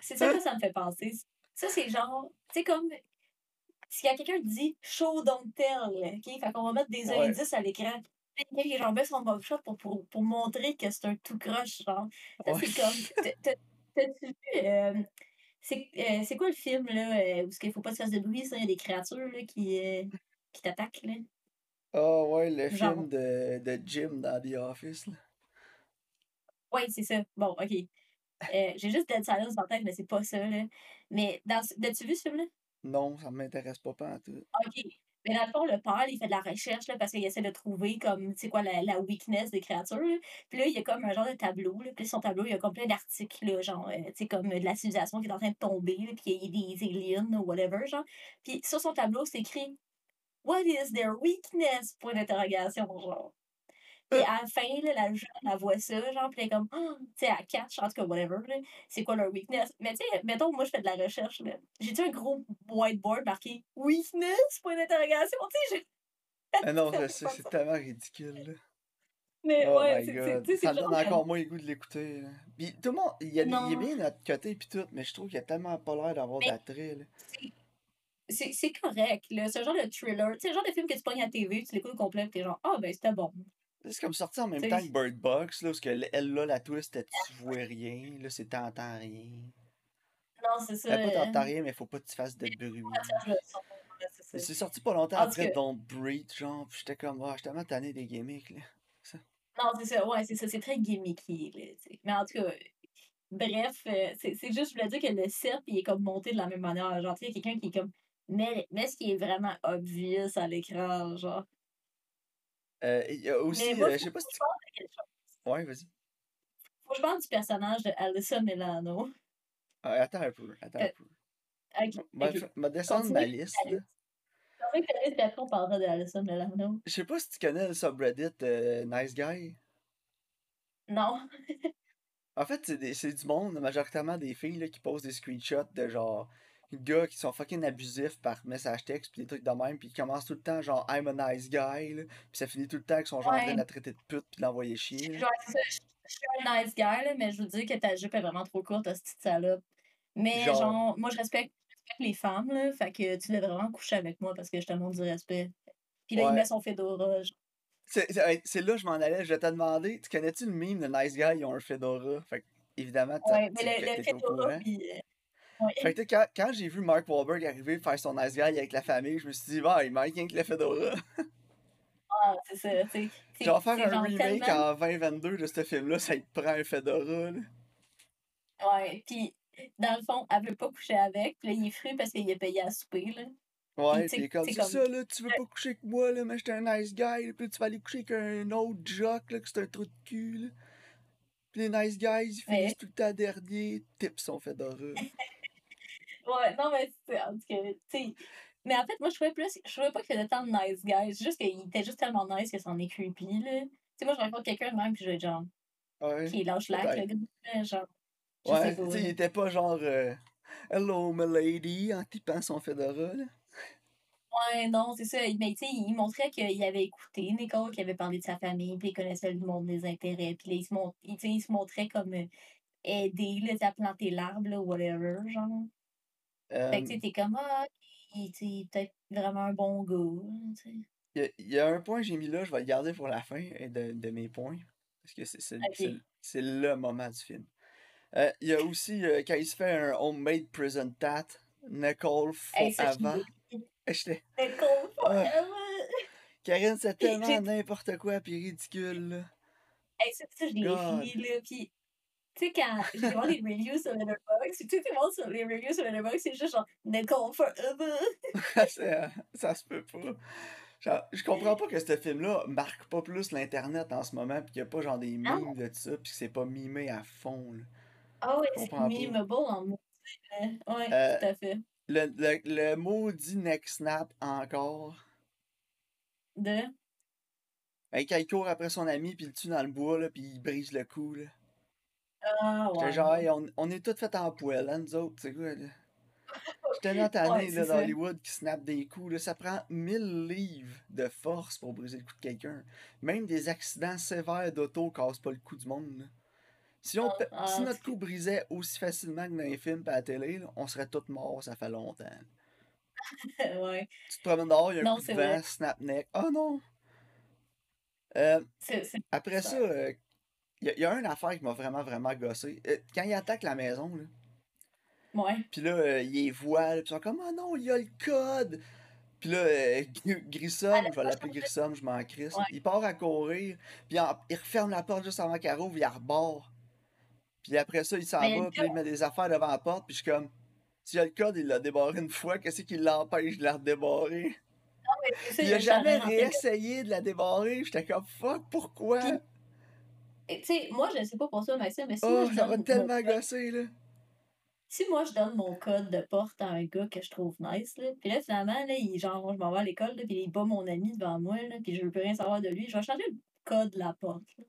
Speaker 1: C'est ça que ça me fait penser. Ça, c'est genre, tu sais, comme, a quelqu'un dit show, don't tell, OK? Fait qu'on va mettre des
Speaker 2: Ouais.
Speaker 1: indices à l'écran. Puis quelqu'un qui genre met son mugshot pour, pour, pour montrer que c'est un tout croche, genre.
Speaker 2: Ouais.
Speaker 1: c'est comme, t'as- t'as- t'as-tu vu, euh, c'est euh, c'est quoi le film, là, euh, où il faut pas se faire de bruit, ça, il y a des créatures, là, qui, euh, qui t'attaquent, là?
Speaker 2: Ah ouais, le
Speaker 1: Genre.
Speaker 2: film de, de Jim dans The Office. Là.
Speaker 1: Oui, c'est ça. Bon, OK. Euh, J'ai juste Dead Silence dans la tête, mais c'est pas ça, là. Mais, dans, as-tu vu ce film-là?
Speaker 2: Non, ça m'intéresse pas, pas en tout.
Speaker 1: OK. Mais dans le fond, le père, il fait de la recherche là, parce qu'il essaie de trouver comme, quoi, la, la weakness des créatures. là. Puis là, il y a comme un genre de tableau. Là. Puis son tableau, il y a comme plein d'articles, genre, euh, comme de la civilisation qui est en train de tomber, là, puis il y a des aliens ou whatever, genre. Puis sur son tableau, c'est écrit What is their weakness? Point d'interrogation, genre. Puis à la fin, là, la jeune, elle voit ça, genre, puis elle est comme, Ah, [gasps] tu sais, elle catch, en tout cas, whatever, c'est quoi leur weakness? Mais tu sais, mettons, moi, je fais de la recherche, là. J'ai-tu un gros whiteboard marqué weakness? Point d'interrogation, tu sais, je-
Speaker 2: Ah non, [laughs] c'est tellement ridicule. là.
Speaker 1: Mais
Speaker 2: Oh
Speaker 1: ouais, c'est- c'est c'est
Speaker 2: Ça me donne encore [laughs] moins le goût de l'écouter. Puis tout le monde, il, y a, il est
Speaker 1: Non.
Speaker 2: bien notre côté puis tout, mais je trouve qu'il a tellement pas l'air d'avoir d'attrait. là.
Speaker 1: C'est c'est correct, là. C'est un genre de thriller. Tu sais, le genre de film que tu pognes à la TV, tu l'écoutes au complet, t'es genre, ah, ben, c'était bon.
Speaker 2: C'est comme sorti en même temps que Bird Box, là, parce que elle, là, la twist, tu vois rien. Là, c'est t'entends rien.
Speaker 1: Non, c'est ça.
Speaker 2: Pas
Speaker 1: euh,
Speaker 2: t'entends rien, mais faut pas que tu fasses de bruit.
Speaker 1: c'est
Speaker 2: sorti pas longtemps après
Speaker 1: cas-
Speaker 2: Don't Breathe, genre, pis j'étais comme, ah, je suis tellement tanné des gimmicks, là. [laughs]
Speaker 1: Non, c'est ça, ouais, c'est ça. C'est très gimmicky, là. Mais en tout cas, bref, euh, c'est juste, je voulais dire que le set, il est comme monté de la même manière. Genre, tu sais, il y a quelqu'un qui est comme. Mais, mais ce qui est vraiment obvious à l'écran, genre.
Speaker 2: Euh, il y a aussi,
Speaker 1: moi,
Speaker 2: euh, je sais pas si tu. Ouais, vas-y.
Speaker 1: Faut que je parle du personnage de Alyssa Milano.
Speaker 2: Ah, attends un peu, attends un
Speaker 1: Euh,
Speaker 2: peu.
Speaker 1: Ok,
Speaker 2: M'a
Speaker 1: ok.
Speaker 2: m'a descendre ma
Speaker 1: Continue,
Speaker 2: liste,
Speaker 1: Alice, puis après, on parlera de Alyssa Milano.
Speaker 2: Je sais pas si tu connais le subreddit euh, Nice Guy.
Speaker 1: Non.
Speaker 2: En fait, c'est du monde, majoritairement des filles là, qui posent des screenshots de genre gars qui sont fucking abusifs par message texte pis des trucs de même pis qui commencent tout le temps genre I'm a nice guy là, pis ça finit tout le temps avec son genre en train de la traiter de pute pis de l'envoyer chier.
Speaker 1: Genre, je je suis un nice guy, là, mais je veux dire que ta jupe est vraiment trop courte, cette petite salope. Mais
Speaker 2: Genre-
Speaker 1: genre, moi, je respecte, je respecte les femmes, là, fait que tu devrais vraiment coucher avec moi parce que je te montre du respect. Puis là,
Speaker 2: Ouais.
Speaker 1: il met son fedora. genre.
Speaker 2: C'est là que je m'en allais, je vais te demander, tu connais-tu le meme de nice guy, ils ont un fedora? Fait que, évidemment, tu
Speaker 1: Ouais, mais le, fedora, puis...
Speaker 2: Fait que quand, quand j'ai vu Mark Wahlberg arriver faire son nice guy avec la famille, je me suis dit, bah, il manque rien que le fedora.
Speaker 1: Ah, c'est ça, tu sais.
Speaker 2: faire un remake
Speaker 1: tellement-
Speaker 2: en 2022 de ce film-là, ça te prend un fedora. Là.
Speaker 1: Ouais, puis dans le fond, elle veut pas coucher avec, puis là, il est fru parce qu'il a payé à souper, là.
Speaker 2: Ouais, pis comme
Speaker 1: c'est comme-
Speaker 2: ça, là, tu veux pas coucher avec moi, là, mais j'étais un nice guy, pis là, tu vas aller coucher avec un autre jock, là, que c'est un trou de cul, là. Pis les nice guys, ils
Speaker 1: Ouais.
Speaker 2: finissent tout le temps dernier, tip son fedora. [laughs]
Speaker 1: Ouais, non, mais c'est en tout cas, tu sais. Mais en fait, moi, je trouvais plus. Je trouvais pas qu'il faisait tant de nice guys. C'est juste qu'il était juste tellement nice que c'en est creepy, là. Tu sais, moi, je rencontre quelqu'un de même, puis je vais genre,
Speaker 2: Ouais.
Speaker 1: qui lâche l'air, le gars, genre. Je
Speaker 2: Ouais, tu sais, il était pas genre euh, Hello, my lady, en tipant son fedora, là.
Speaker 1: Ouais, non, c'est ça. Mais tu sais, il montrait qu'il avait écouté Nicole, qu'il avait parlé de sa famille, puis il connaissait le monde des intérêts. Puis là, il se, il, se montrait comme euh, aidé, là, à planter l'arbre, là, whatever, genre.
Speaker 2: Euh,
Speaker 1: Fait que tu sais, t'es comme, ah, il peut-être vraiment un bon gars.
Speaker 2: Il y, y a un point que j'ai mis là, je vais le garder pour la fin euh, de, de mes points. Parce que c'est le moment du film. Euh, il y a aussi, euh, quand il se fait un homemade prison tat, Nicole
Speaker 1: Hey, l'ai- [laughs]
Speaker 2: J'étais.
Speaker 1: Nicole
Speaker 2: Ah.
Speaker 1: forever!
Speaker 2: Karine, c'est
Speaker 1: Puis
Speaker 2: tellement n'importe quoi pis ridicule. là.
Speaker 1: Hey, ça, ça, je l'ai ri, là. Puis, tu sais, quand je vais voir les reviews sur Letterboxd, tout le monde sur les reviews sur Letterboxd, c'est juste genre Nicole forever.
Speaker 2: Euh, ça se peut pas. Genre, je comprends pas que ce film-là marque pas plus l'internet en ce moment pis qu'il y a pas genre des
Speaker 1: Non.
Speaker 2: memes de ça pis que c'est pas mimé à fond. là.
Speaker 1: Ah c'est memeable en maudit, là. Ouais,
Speaker 2: Euh,
Speaker 1: tout à fait.
Speaker 2: Le, le, le maudit neck snap encore.
Speaker 1: De?
Speaker 2: Ben, quand il court après son ami, puis il le tue dans le bois, là, puis il brise le cou, là.
Speaker 1: Ah
Speaker 2: J'étais genre, hey, on, on est tous faits en poêle, hein, nous autres, c'est quoi, là? J'étais tellement [laughs] tanné,
Speaker 1: Ouais,
Speaker 2: d'Hollywood qui snap des coups, là. Ça prend 1000 livres de force pour briser le cou de quelqu'un. Même des accidents sévères d'auto cassent pas le cou du monde, là. Si, on,
Speaker 1: Ah, ah,
Speaker 2: si notre cou brisait aussi facilement que dans les films et à la télé, là, on serait tous morts, ça fait longtemps. [laughs]
Speaker 1: ouais.
Speaker 2: Tu te promènes dehors, il y a un
Speaker 1: Non,
Speaker 2: coup de vent,
Speaker 1: vrai.
Speaker 2: snap neck. Oh non! Euh, Après ça,
Speaker 1: Ça.
Speaker 2: Il y, a- y a une affaire qui m'a vraiment, vraiment gossé. Euh, quand il attaque la maison, là,
Speaker 1: Ouais.
Speaker 2: puis là, euh, il les voit, puis ils sont comme « Oh non, il y a le code! » Puis là, euh, Gr- [laughs] Grissom,
Speaker 1: Ah,
Speaker 2: je vais l'appeler. Grissom, je m'en crisse,
Speaker 1: Ouais.
Speaker 2: il part à courir, puis il referme la porte juste avant qu'elle rouvre, il rebord. Puis après ça, il s'en va, puis il met des affaires devant la porte, puis je suis comme « Si le code, il l'a débarré une fois, qu'est-ce qui l'empêche de la redébarrer?
Speaker 1: Non, mais ça,
Speaker 2: Il
Speaker 1: il
Speaker 2: a
Speaker 1: a
Speaker 2: jamais réessayé de la débarrer. J'étais comme fuck, pourquoi?
Speaker 1: Puis, Tu sais, moi, je sais pas pour toi, Maxime, mais si
Speaker 2: Oh,
Speaker 1: moi, je
Speaker 2: ça va tellement
Speaker 1: code,
Speaker 2: gosser, là.
Speaker 1: si moi, je donne mon code de porte à un gars que je trouve nice, là, puis là, finalement, là, il, genre, je m'en vais à l'école, puis il bat mon ami devant moi, là, puis je veux plus rien savoir de lui, je vais changer le code de la porte. là.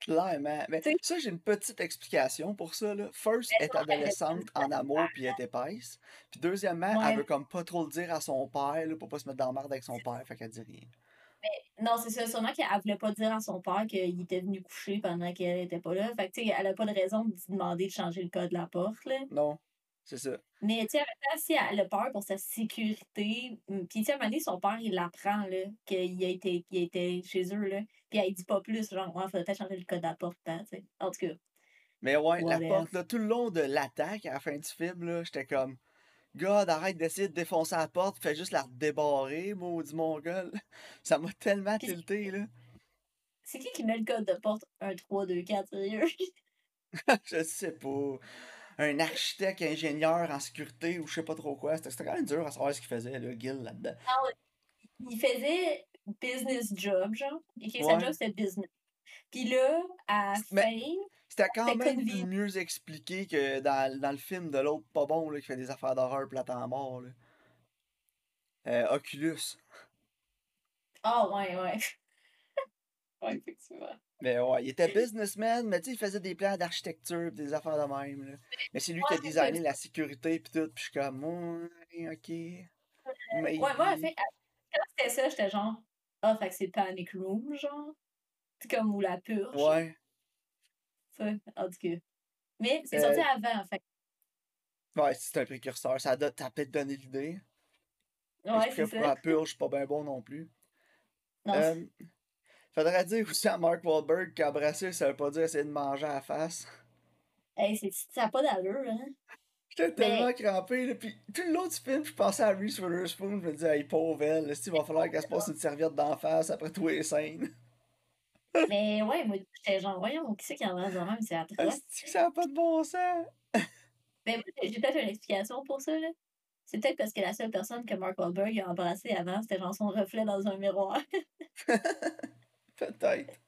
Speaker 2: Clairement. Mais
Speaker 1: Tu sais,
Speaker 2: ça, j'ai une petite explication pour ça, là. First, elle est adolescente, en amour, puis elle est épaisse. Puis deuxièmement, elle veut comme pas trop le dire à son père, là, pour pas se mettre dans la merde avec son père, fait qu'elle dit rien.
Speaker 1: Non, c'est ça. Sûrement qu'elle voulait pas dire à son père qu'il était venu coucher pendant qu'elle était pas là. Fait que, tu sais, elle a pas de raison de demander de changer le code de la porte, là.
Speaker 2: Non, c'est ça.
Speaker 1: Mais, tu sais, si elle a peur pour sa sécurité, hum, puis, tu sais, à un moment donné, son père, il l'apprend, là, qu'il a été, qu'il a été chez eux, là. Puis, elle dit pas plus, genre, ouais, faudrait peut-être changer le code de la porte, hein, tu sais. En tout cas,
Speaker 2: Mais ouais, la porte, là, tout le long de l'attaque, à la fin du film, là, j'étais comme, God, arrête d'essayer de défoncer la porte, fais juste la redébarrer, maudit mongol. [laughs] Ça m'a tellement tilté, là.
Speaker 1: c'est qui qui met le code de porte 1, 3, 2, 4, sérieux? [laughs]
Speaker 2: Je sais pas. Un architecte, ingénieur en sécurité ou je sais pas trop quoi. C'était quand même dur à savoir ce qu'il faisait, là, Gil, là-dedans.
Speaker 1: Ah, il faisait business job, genre. Et sa
Speaker 2: Ouais.
Speaker 1: job, c'était business. Puis là, à la fin,
Speaker 2: c'était quand même mieux expliqué que dans, dans le film de l'autre pas bon, là, qui fait des affaires d'horreur plate en mort, là. Euh, Oculus.
Speaker 1: Ah, ouais, ouais. [laughs] Ouais, effectivement.
Speaker 2: Mais ouais, il était businessman, mais tu sais, il faisait des plans d'architecture des affaires de même, là. Mais c'est lui qui a designé la sécurité pis tout, pis je suis comme, ouais, ok.
Speaker 1: Ouais, moi, en fait, quand c'était ça, j'étais genre, ah, fait que c'est Panic Room, genre. C'est comme ou la purge.
Speaker 2: Ouais.
Speaker 1: En tout cas. Mais c'est sorti
Speaker 2: Euh,
Speaker 1: avant, fait.
Speaker 2: ouais, c'est un précurseur. Ça a peut-être donné l'idée.
Speaker 1: Ouais, c'est
Speaker 2: pour
Speaker 1: ça.
Speaker 2: la purge, pas bien bon non plus.
Speaker 1: Non,
Speaker 2: Euh, faudrait dire aussi à Mark Wahlberg qu'embrasser, ça veut pas dire essayer de manger à la face.
Speaker 1: hey, c'est- ça n'a pas d'allure, hein.
Speaker 2: J'étais tellement
Speaker 1: Mais,
Speaker 2: crampé, là. Puis tout le long du film, je pensais à Reese Witherspoon. Je me disais, hey, pauvre elle, il va falloir qu'elle se passe une serviette d'en face après tous les scènes?
Speaker 1: Mais ouais, moi, j'étais genre, voyons, qui c'est qui embrasse de même, c'est atroce.
Speaker 2: Est-ce que ça n'a pas de bon sens? [laughs]
Speaker 1: Mais moi, j'ai peut-être une explication pour ça, là. C'est peut-être parce que la seule personne que Mark Wahlberg a embrassé avant, c'était genre son reflet dans un miroir. [laughs] [laughs]
Speaker 2: Peut-être.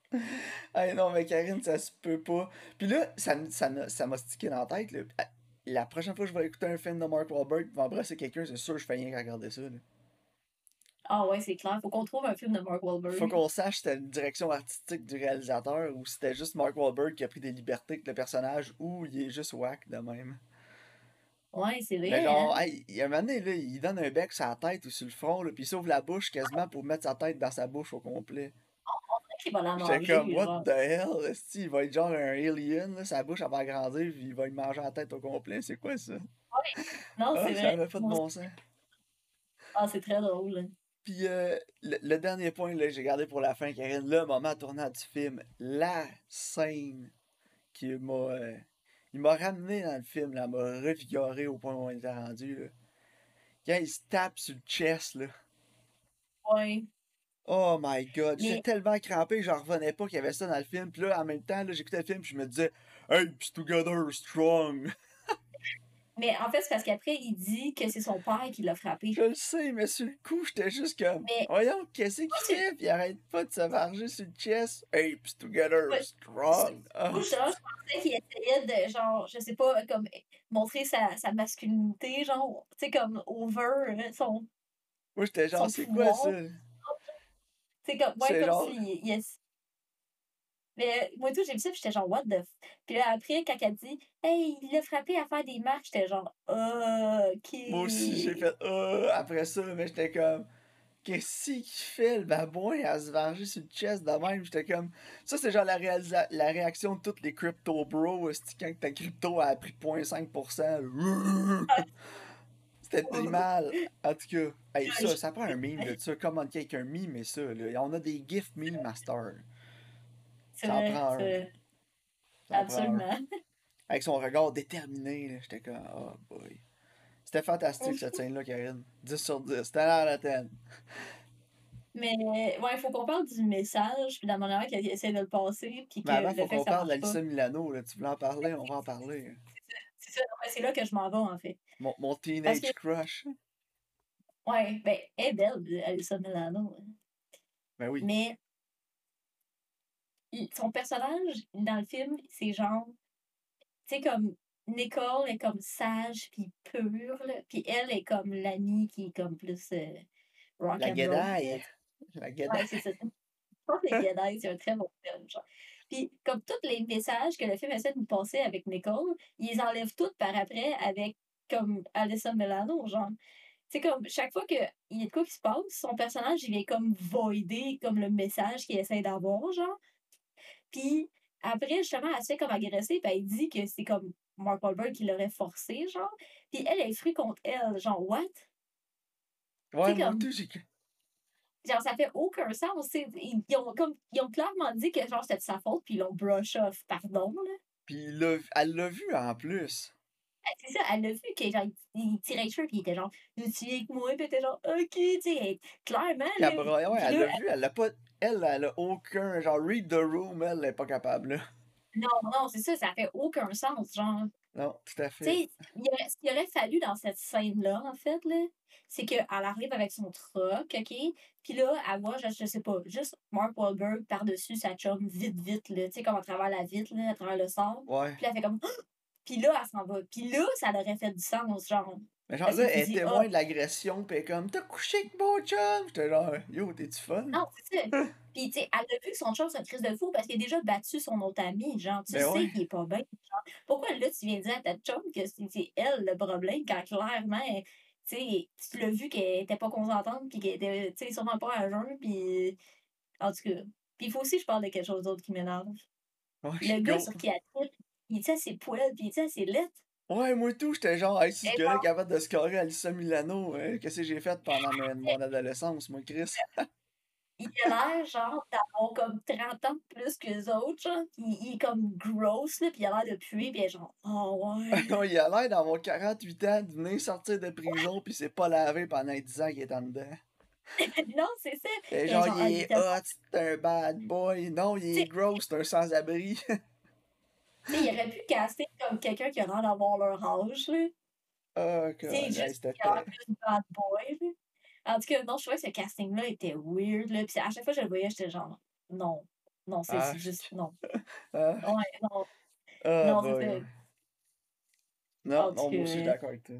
Speaker 2: Hey, non, mais Karine, ça se peut pas. Puis là, ça, m'a- ça stické dans la tête. Là. Ah, La prochaine fois que je vais écouter un film de Mark Wahlberg va embrasser quelqu'un, c'est sûr que je fais rien qu'à regarder ça. là.
Speaker 1: Ah ouais, c'est clair. Faut qu'on trouve un film de Mark
Speaker 2: Faut
Speaker 1: Wahlberg.
Speaker 2: qu'on sache si c'était une direction artistique du réalisateur ou si c'était juste Mark Wahlberg qui a pris des libertés avec le personnage ou il est juste whack de même.
Speaker 1: Ouais, c'est
Speaker 2: Mais
Speaker 1: vrai,
Speaker 2: genre,
Speaker 1: hein.
Speaker 2: hey, il y a un moment donné, là, il donne un bec sur la tête ou sur le front, là, puis il s'ouvre la bouche quasiment pour mettre sa tête dans sa bouche au complet.
Speaker 1: Manger,
Speaker 2: comme, what the hell? il va être genre un alien, là, sa bouche elle va agrandir, puis il va lui manger la tête au complet. C'est quoi ça?
Speaker 1: Ouais. Non,
Speaker 2: Ah,
Speaker 1: c'est
Speaker 2: ça
Speaker 1: vrai.
Speaker 2: avait pas de bon sens.
Speaker 1: Ah, c'est très drôle.
Speaker 2: Puis euh, le, le dernier point là, que j'ai gardé pour la fin, Karine, le moment tournant du film, la scène qui m'a. euh, il m'a ramené dans le film, là, m'a revigoré au point où on était rendu. Là. Quand il se tape sur le chest, là.
Speaker 1: Ouais.
Speaker 2: Oh my god, j'étais tellement crampé j'en revenais pas qu'il y avait ça dans le film. Puis là, en même temps, là, j'écoutais le film, puis je me disais, Hey, pis together, strong.
Speaker 1: Mais en fait, c'est parce qu'après, il dit que c'est son père qui l'a frappé.
Speaker 2: Je le sais, mais sur le coup, j'étais juste comme,
Speaker 1: Mais,
Speaker 2: voyons, qu'est-ce qu'il
Speaker 1: c'est.
Speaker 2: fait? Puis il arrête pas de se varger sur le chest. Pis together,
Speaker 1: Ouais.
Speaker 2: strong.
Speaker 1: Moi, genre, je pensais qu'il essayait de, genre, je sais pas, comme, montrer sa, sa masculinité, genre, tu sais, comme, over euh, son,
Speaker 2: Moi, j'étais genre, c'est quoi ça?
Speaker 1: Tu sais, comme, ouais,
Speaker 2: C'est
Speaker 1: comme
Speaker 2: genre,
Speaker 1: s'il il ess- Mais moi, tout, j'ai vu ça, j'étais genre, what the. f- Puis là, après, quand elle dit, hey, il l'a frappé à faire des marches, j'étais genre, ok.
Speaker 2: moi aussi, j'ai fait, euh, après ça, mais j'étais comme, qu'est-ce qu'il fait, le babouin, à se varger sur le chest de même? J'étais comme, ça, c'est genre la, réalisa- la réaction de toutes les crypto bros, quand ta crypto a pris 0.5%.
Speaker 1: Ah,
Speaker 2: C'était [laughs] pris mal. En tout cas, hey, ça, ça prend un meme de ça. Comment quelqu'un meme et ça, là. On a des GIF meme master.
Speaker 1: C'est vrai,
Speaker 2: prend un. prend
Speaker 1: absolument.
Speaker 2: Avec son regard déterminé. J'étais comme, oh boy. C'était fantastique, cette scène-là, Karine. 10 sur 10. C'était à la tête.
Speaker 1: Mais ouais, il faut qu'on parle du message, puis de la manière qu'elle essaie de le passer, puis que
Speaker 2: Mais avant, faut qu'on parle d'Alissa Milano, là. Tu voulais en parler, on va en parler.
Speaker 1: C'est ça, c'est là que je m'en vais, en fait.
Speaker 2: Mon, teenage
Speaker 1: que,
Speaker 2: crush.
Speaker 1: ouais, ben, elle est belle, Alyssa Milano.
Speaker 2: Ben oui.
Speaker 1: Mais son personnage dans le film, c'est genre, tu sais, comme Nicole est comme sage puis pure, là, puis elle est comme l'amie qui est comme plus euh, rock
Speaker 2: La
Speaker 1: and roll. là.
Speaker 2: guédaille. La
Speaker 1: Ouais, c'est ça. Je pense que Les Jedi, c'est un très bon film. Genre. Puis, comme tous les messages que le film essaie de nous passer avec Nicole, ils les enlèvent tous par après avec comme Alyssa Milano, genre. C'est comme chaque fois qu'il y a de quoi qui se passe, son personnage, il vient comme voider comme le message qu'il essaie d'avoir, genre. Puis après, justement, elle se fait comme agresser, puis elle dit que c'est comme Mark Wahlberg qui l'aurait forcé, genre. Puis elle est fruit contre elle, genre, what?
Speaker 2: Ouais,
Speaker 1: comme-. Genre, ça fait aucun sens. Ils, ont comme, ils ont clairement dit que genre c'était de sa faute, puis ils l'ont brush off, pardon. Là.
Speaker 2: Puis elle l'a vu en plus.
Speaker 1: Ah, C'est ça, elle a vu que genre, il, tirait le cheveu, puis il était genre, tu viens avec moi, puis elle était genre, ok, tu sais, clairement. Là,
Speaker 2: elle, ouais, l'a vu, elle l'a pas. Elle, elle a aucun. Genre, read the room, elle, elle est pas capable, là.
Speaker 1: non, non, c'est ça, ça fait aucun sens. Genre,
Speaker 2: Non, tout à
Speaker 1: tu
Speaker 2: fait.
Speaker 1: sais, il aurait- ce qu'il aurait fallu dans cette scène-là, en fait, là, c'est qu'elle arrive avec son truck, ok? Puis là, elle voit, je, je sais pas, juste Mark Wahlberg par-dessus sa chum, vite, vite, là, tu sais, comme à travers la vitre, là, à travers le sable.
Speaker 2: Ouais.
Speaker 1: Puis elle fait comme. [gasps] Puis là, elle s'en va. Puis là, ça aurait fait du sens, genre.
Speaker 2: Mais genre là,
Speaker 1: tu
Speaker 2: elle est témoin
Speaker 1: ah.
Speaker 2: de l'agression, pis elle est comme, t'as couché avec mon chum! J'étais genre, yo, t'es-tu fun?
Speaker 1: Non, c'est ça. [laughs] Puis, tu sais, elle a vu que son chum, c'est un crise de fou parce qu'il a déjà battu son autre ami. Genre, tu
Speaker 2: Ben
Speaker 1: sais
Speaker 2: ouais.
Speaker 1: qu'il est pas bien. Genre, pourquoi là, tu viens dire à ta chum que c'est elle le problème quand clairement, tu sais, tu l'as vu qu'elle était pas consentante puis qu'elle était, tu sais, sûrement pas à jeun. Puis, en tout cas. Puis, il faut aussi que je parle de quelque chose d'autre qui m'énerve.
Speaker 2: Ouais,
Speaker 1: Le gars
Speaker 2: go.
Speaker 1: sur qui elle tripe, il était à ses poils, puis il était à ses lettres.
Speaker 2: Ouais, moi tout, j'étais genre, hey, si ce gars-là capable de scorer Alyssa Milano, euh, qu'est-ce que j'ai fait pendant mon, mon [laughs] adolescence, moi, Chris? [laughs]
Speaker 1: il a l'air, genre, d'avoir comme 30 ans de plus que les autres, genre. Il, il est comme gross, là, puis il a l'air de puer, est genre, oh ouais. [laughs]
Speaker 2: non, il a l'air d'avoir 48 ans, de venir sortir de prison, pis c'est pas lavé pendant 10 ans qu'il est en dedans.
Speaker 1: non, c'est ça.
Speaker 2: Et genre,
Speaker 1: genre,
Speaker 2: il est hot, c'est un bad boy. Non, il est
Speaker 1: T'sais-
Speaker 2: gross, c'est un sans-abri.
Speaker 1: Il aurait pu caster comme quelqu'un qui a l'air d'avoir leur âge, là.
Speaker 2: Ah,
Speaker 1: Tu
Speaker 2: God, hey,
Speaker 1: juste plus bad boy, là. En tout cas, non, je trouvais que ce casting-là était weird, là. Puis à chaque fois que je le voyais, j'étais genre, non. Non, c'est
Speaker 2: Ah,
Speaker 1: c'est juste, non. [laughs]
Speaker 2: Ah,
Speaker 1: Ouais, non.
Speaker 2: ah,
Speaker 1: Non, c'est.
Speaker 2: Non, non, moi aussi, je suis d'accord avec toi.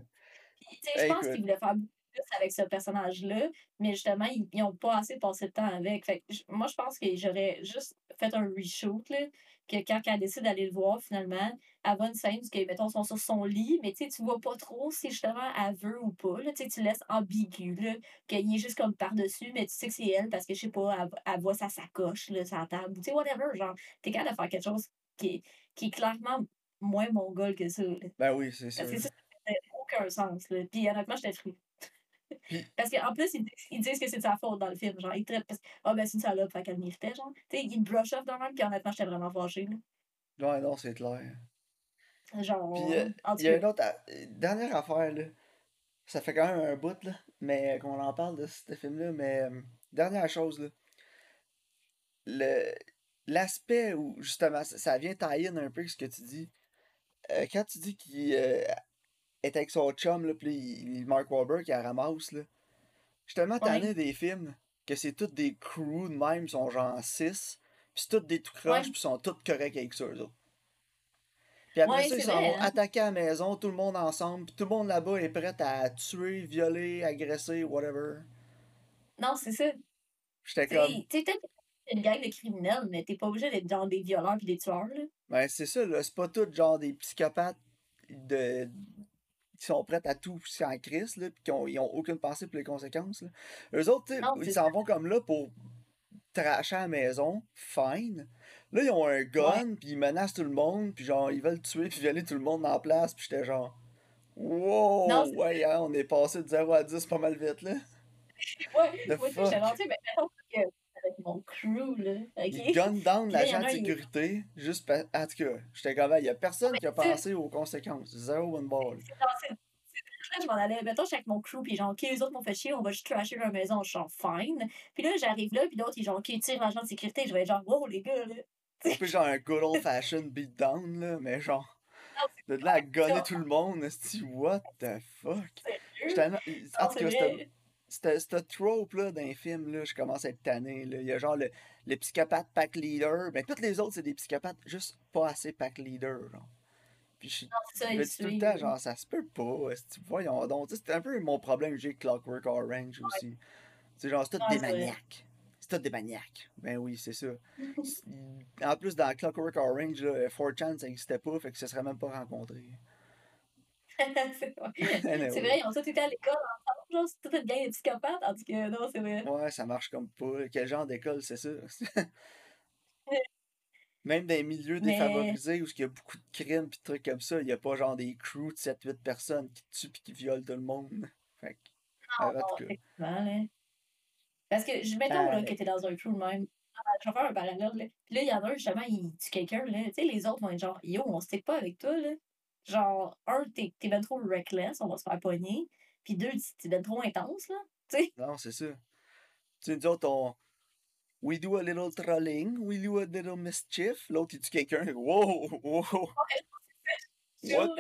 Speaker 1: Je pense qu'ils voulaient faire beaucoup plus avec ce personnage-là, mais justement, ils n'ont pas assez passé de temps avec. Fait que moi, je pense que j'aurais juste fait un reshoot, là, que quand elle décide d'aller le voir, finalement, elle voit une scène où, mettons, ils sont sur son lit, mais tu sais, tu vois pas trop si justement elle veut ou pas. Là, tu sais, tu laisses ambigu, qu'il est juste comme par-dessus, mais tu sais que c'est elle parce que, je sais pas, elle, elle voit sa sacoche, là, la table, tu sais, whatever, genre, t'es capable de faire quelque chose qui est, qui est clairement moins mongol que ça, là.
Speaker 2: Ben oui, c'est sûr.
Speaker 1: Parce que ça, ça faisait aucun sens. Là. Puis honnêtement, j'étais fru. Parce qu'en plus, ils, disent- ils disent que c'est de sa faute dans le film. Genre, ils traitent parce que, ah ben c'est une salope, fait qu'elle méritait, genre. Tu sais, ils brush off dans le même, puis honnêtement, j'étais vraiment fâchée, là.
Speaker 2: Ouais, non, c'est clair.
Speaker 1: Genre,
Speaker 2: Puis, euh, Il y a une autre. euh, Dernière affaire, là. Ça fait quand même un bout, là. Mais euh, qu'on en parle de ce film-là. Mais euh, dernière chose, là. Le. L'aspect où, justement, ça, ça vient tailler un peu ce que tu dis. Euh, quand tu dis qu'il est avec son chum, là, puis Mark Wahlberg, qui la ramasse, là. Je suis tellement
Speaker 1: Ouais.
Speaker 2: tanné des films que c'est toutes des crews de même, ils sont genre 6. Puis c'est toutes des tout croches, puis ils sont toutes corrects avec ça, eux autres. Puis après
Speaker 1: Ouais,
Speaker 2: ça, ils s'en vont
Speaker 1: hein.
Speaker 2: attaquer à la maison, tout le monde ensemble, puis tout le monde là-bas est prêt à tuer, violer, agresser, whatever.
Speaker 1: non, c'est ça.
Speaker 2: J'étais comme,
Speaker 1: sais, peut-être une gang de criminels, mais t'es pas obligé d'être genre des violeurs puis des tueurs, là.
Speaker 2: ben c'est ça, là, c'est pas tout genre des psychopathes de qui sont prêts à tout en crise, là, puis qui ont, ils ont aucune pensée pour les conséquences, là. Eux autres,
Speaker 1: Non,
Speaker 2: ils s'en vont comme là pour tracher à la maison, fine. Là, ils ont un gun, puis ils menacent tout le monde, puis genre, ils veulent tuer, puis violer tout le monde la place, puis j'étais genre, wow,
Speaker 1: Non,
Speaker 2: ouais, hein, on est passé de 0 à 10 pas mal vite, là. [laughs]
Speaker 1: Ouais, j'étais gentil, mais avec mon crew, là,
Speaker 2: Il
Speaker 1: ok?
Speaker 2: gun down
Speaker 1: il
Speaker 2: l'agent
Speaker 1: en
Speaker 2: de
Speaker 1: il-
Speaker 2: sécurité, juste pa- En tout cas, j'étais comme, il y a personne qui a pensé aux conséquences. Zéro one ball.
Speaker 1: C'est c'est- c'est je m'en allais, mettons, je suis avec mon crew, puis genre, OK, les autres m'ont fait chier, on va juste trasher leur maison, je suis genre, fine. Puis là, j'arrive là, puis l'autre, il est genre, OK, tire l'agent de sécurité, je vais être genre, wow, les gars, là.
Speaker 2: Un peu genre un good old fashioned beatdown, là, mais genre. De là à gonner tout le monde, esti, what the fuck? J'étais en tout
Speaker 1: c'est
Speaker 2: cas,
Speaker 1: vrai.
Speaker 2: Cette, trope-là d'un film, là, je commence à être tanné. Là. Il y a genre le, le psychopathe pack leader. Ben, tous les autres, c'est des psychopathes juste pas assez pack leader. Genre. Puis je
Speaker 1: Non, ça,
Speaker 2: je tout le temps, genre, ça se peut pas. Voyons donc. C'est un peu mon problème j'ai Clockwork Orange aussi. C'est genre, c'est
Speaker 1: Ouais,
Speaker 2: des maniaques. C'est tous des maniaques. Ben oui, c'est ça. En plus, dans Clockwork Orange, là, 4chan, ça n'existait pas, fait que ça serait même pas rencontré. [laughs]
Speaker 1: c'est vrai. C'est
Speaker 2: Anyway.
Speaker 1: vrai, ils ont tous été à l'école ensemble, genre, c'est toute une gang de psychopathes, tandis que non, c'est vrai.
Speaker 2: Ouais, ça marche comme pas. Quel genre d'école, c'est ça? [laughs] Même dans les milieux
Speaker 1: Mais
Speaker 2: défavorisés où il y a beaucoup de crimes pis de trucs comme ça, il n'y a pas genre des crews de 7-8 personnes qui tuent pis qui violent tout le monde. [laughs] Fait que,
Speaker 1: non,
Speaker 2: en
Speaker 1: non,
Speaker 2: tout cas.
Speaker 1: effectivement, là. Parce que, je mettons, là, que t'es dans un crew même. Ah, Je vais faire un parallèle, là. Puis là, il y en a un, justement, il tue quelqu'un, là. Tu sais, les autres vont être genre, yo, on stick pas avec toi, là. Genre, un, t'es t'es ben trop reckless, on va se faire pogner. Puis deux, t'es ben trop intense, là. [laughs] Tu sais.
Speaker 2: Non, c'est ça. Tu nous autres, on. We do a little trolling, we do a little mischief. L'autre, il tue quelqu'un? Wow, wow, what?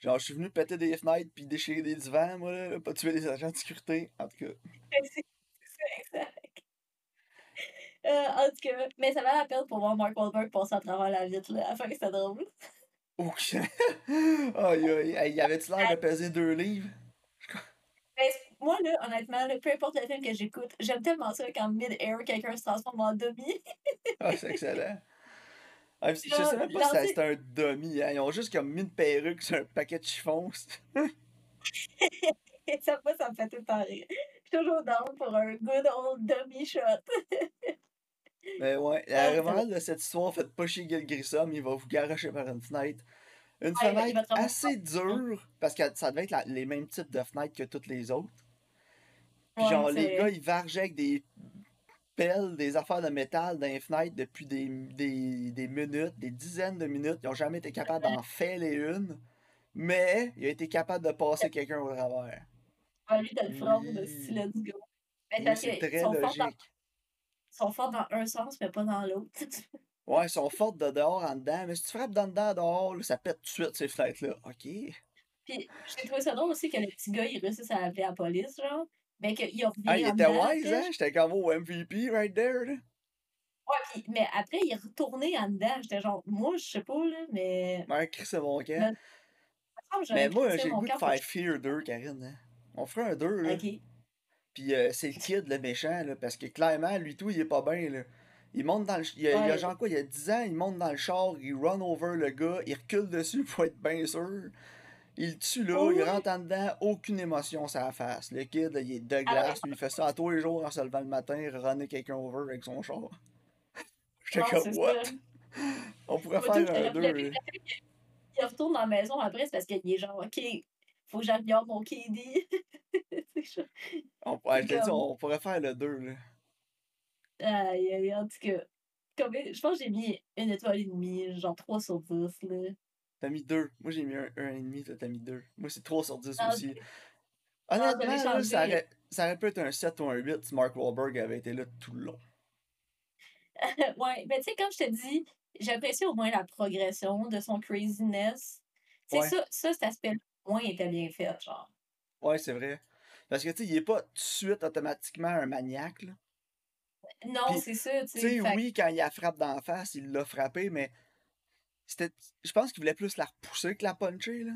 Speaker 2: Genre, je suis venu péter des fenêtres puis déchirer des divans, moi, là, pas tuer des agents de sécurité. En tout cas. [laughs]
Speaker 1: C'est exact. Euh, en tout cas, mais ça valait la peine pour voir Mark Wahlberg passer à travers la vitre, là. À la fin, c'était drôle. [laughs]
Speaker 2: Ok. [laughs] aïe, aïe. Y avait-tu l'air de peser deux livres?
Speaker 1: Mais moi, là, honnêtement, là, peu importe le film que j'écoute, j'aime tellement ça quand mid-air, quelqu'un se transforme en demi. [laughs]
Speaker 2: Ah, c'est excellent. Ah, je sais même pas si c'était un demi. Hein. Ils ont juste comme mis une perruque sur un paquet de chiffons. [laughs]
Speaker 1: ça, moi, ça me fait tout le temps rire. Je suis toujours down pour un good old demi-shot.
Speaker 2: Mais ouais,
Speaker 1: Ah,
Speaker 2: la morale de cette histoire, faites pas chier Gil Grissom, il va vous garocher par une fenêtre. Une
Speaker 1: Ouais, il il
Speaker 2: fenêtre assez dure, parce que ça devait être la- les mêmes types de fenêtres que toutes les autres. Puis
Speaker 1: Ouais,
Speaker 2: genre, les gars, ils vargeaient avec des pelles, des affaires de métal dans les fenêtres depuis des, des, des minutes, des dizaines de minutes. Ils ont jamais été capables d'en fêler une, mais ils ont été capables de passer quelqu'un au travers.
Speaker 1: Ouais, lui, t'as le front de let's go. Mais parce
Speaker 2: très logique.
Speaker 1: Sont forts dans un sens, mais pas dans l'autre. [laughs]
Speaker 2: Ouais, ils sont fortes de dehors en dedans, mais si tu frappes dans dedans dehors, là, ça pète tout de suite ces fenêtres-là. Ok.
Speaker 1: Puis j'ai trouvé ça drôle aussi que le petit gars, il réussisse à appeler la police, genre. Mais qu'il revient
Speaker 2: Ah, il était wise, hein? J'étais comme au MVP right there, là.
Speaker 1: Ouais, puis, mais après, il est retourné en dedans. J'étais genre, moi, je sais pas, là, mais.
Speaker 2: Ouais, Chris, c'est mon camp.
Speaker 1: Mais-
Speaker 2: moi, j'ai le goût de faire Fear 2, Karine. hein. On ferait un 2, là.
Speaker 1: Ok.
Speaker 2: Puis euh, c'est le kid, le méchant, là, parce que clairement, lui tout, il est pas bien, là. Il monte dans le... Il y a, il a genre quoi, il y a 10 ans, il monte dans le char, il run over le gars, il recule dessus pour être bien sûr. Il tue là,
Speaker 1: Oh
Speaker 2: il
Speaker 1: oui.
Speaker 2: rentre en dedans, aucune émotion sur la face. Le kid, là, il est de
Speaker 1: Ah
Speaker 2: glace, lui, il fait ça à tous les jours en se levant le matin, runner quelqu'un over avec son char. [laughs] J'étais comme, what?
Speaker 1: ça.
Speaker 2: On pourrait faire un
Speaker 1: le-
Speaker 2: 2.
Speaker 1: le- le- Il retourne dans la maison après, c'est parce qu'il est genre, OK, faut que j'améliore mon KD. [laughs] c'est.
Speaker 2: On, ouais, t'ai dit,
Speaker 1: comme-
Speaker 2: on pourrait faire le 2, là.
Speaker 1: Aïe, aïe, en tout cas. Combien- Je pense que j'ai mis une étoile et demie, genre 3 sur 10, là.
Speaker 2: T'as mis 2. Moi, j'ai mis un 1,5, toi, t'as mis 2. Moi, c'est 3 sur 10
Speaker 1: Ah,
Speaker 2: aussi.
Speaker 1: Ah,
Speaker 2: Honnêtement, là,
Speaker 1: changé.
Speaker 2: ça, aurait, ça aurait pu être un 7 ou un 8 si Mark Wahlberg avait été là tout le long. [laughs]
Speaker 1: ouais, mais tu sais, comme je te dis, j'apprécie au moins la progression de son craziness. Tu sais,
Speaker 2: Ouais.
Speaker 1: ça, ça, cet aspect moins était bien fait, genre.
Speaker 2: Ouais, c'est vrai. Parce que, tu sais, il est pas tout de suite automatiquement un maniaque, là.
Speaker 1: Non, c'est ça, tu
Speaker 2: Tu
Speaker 1: sais.
Speaker 2: oui, quand il la frappe d'en face, il l'a frappé, mais c'était. Je pense qu'il voulait plus la repousser que la puncher, là.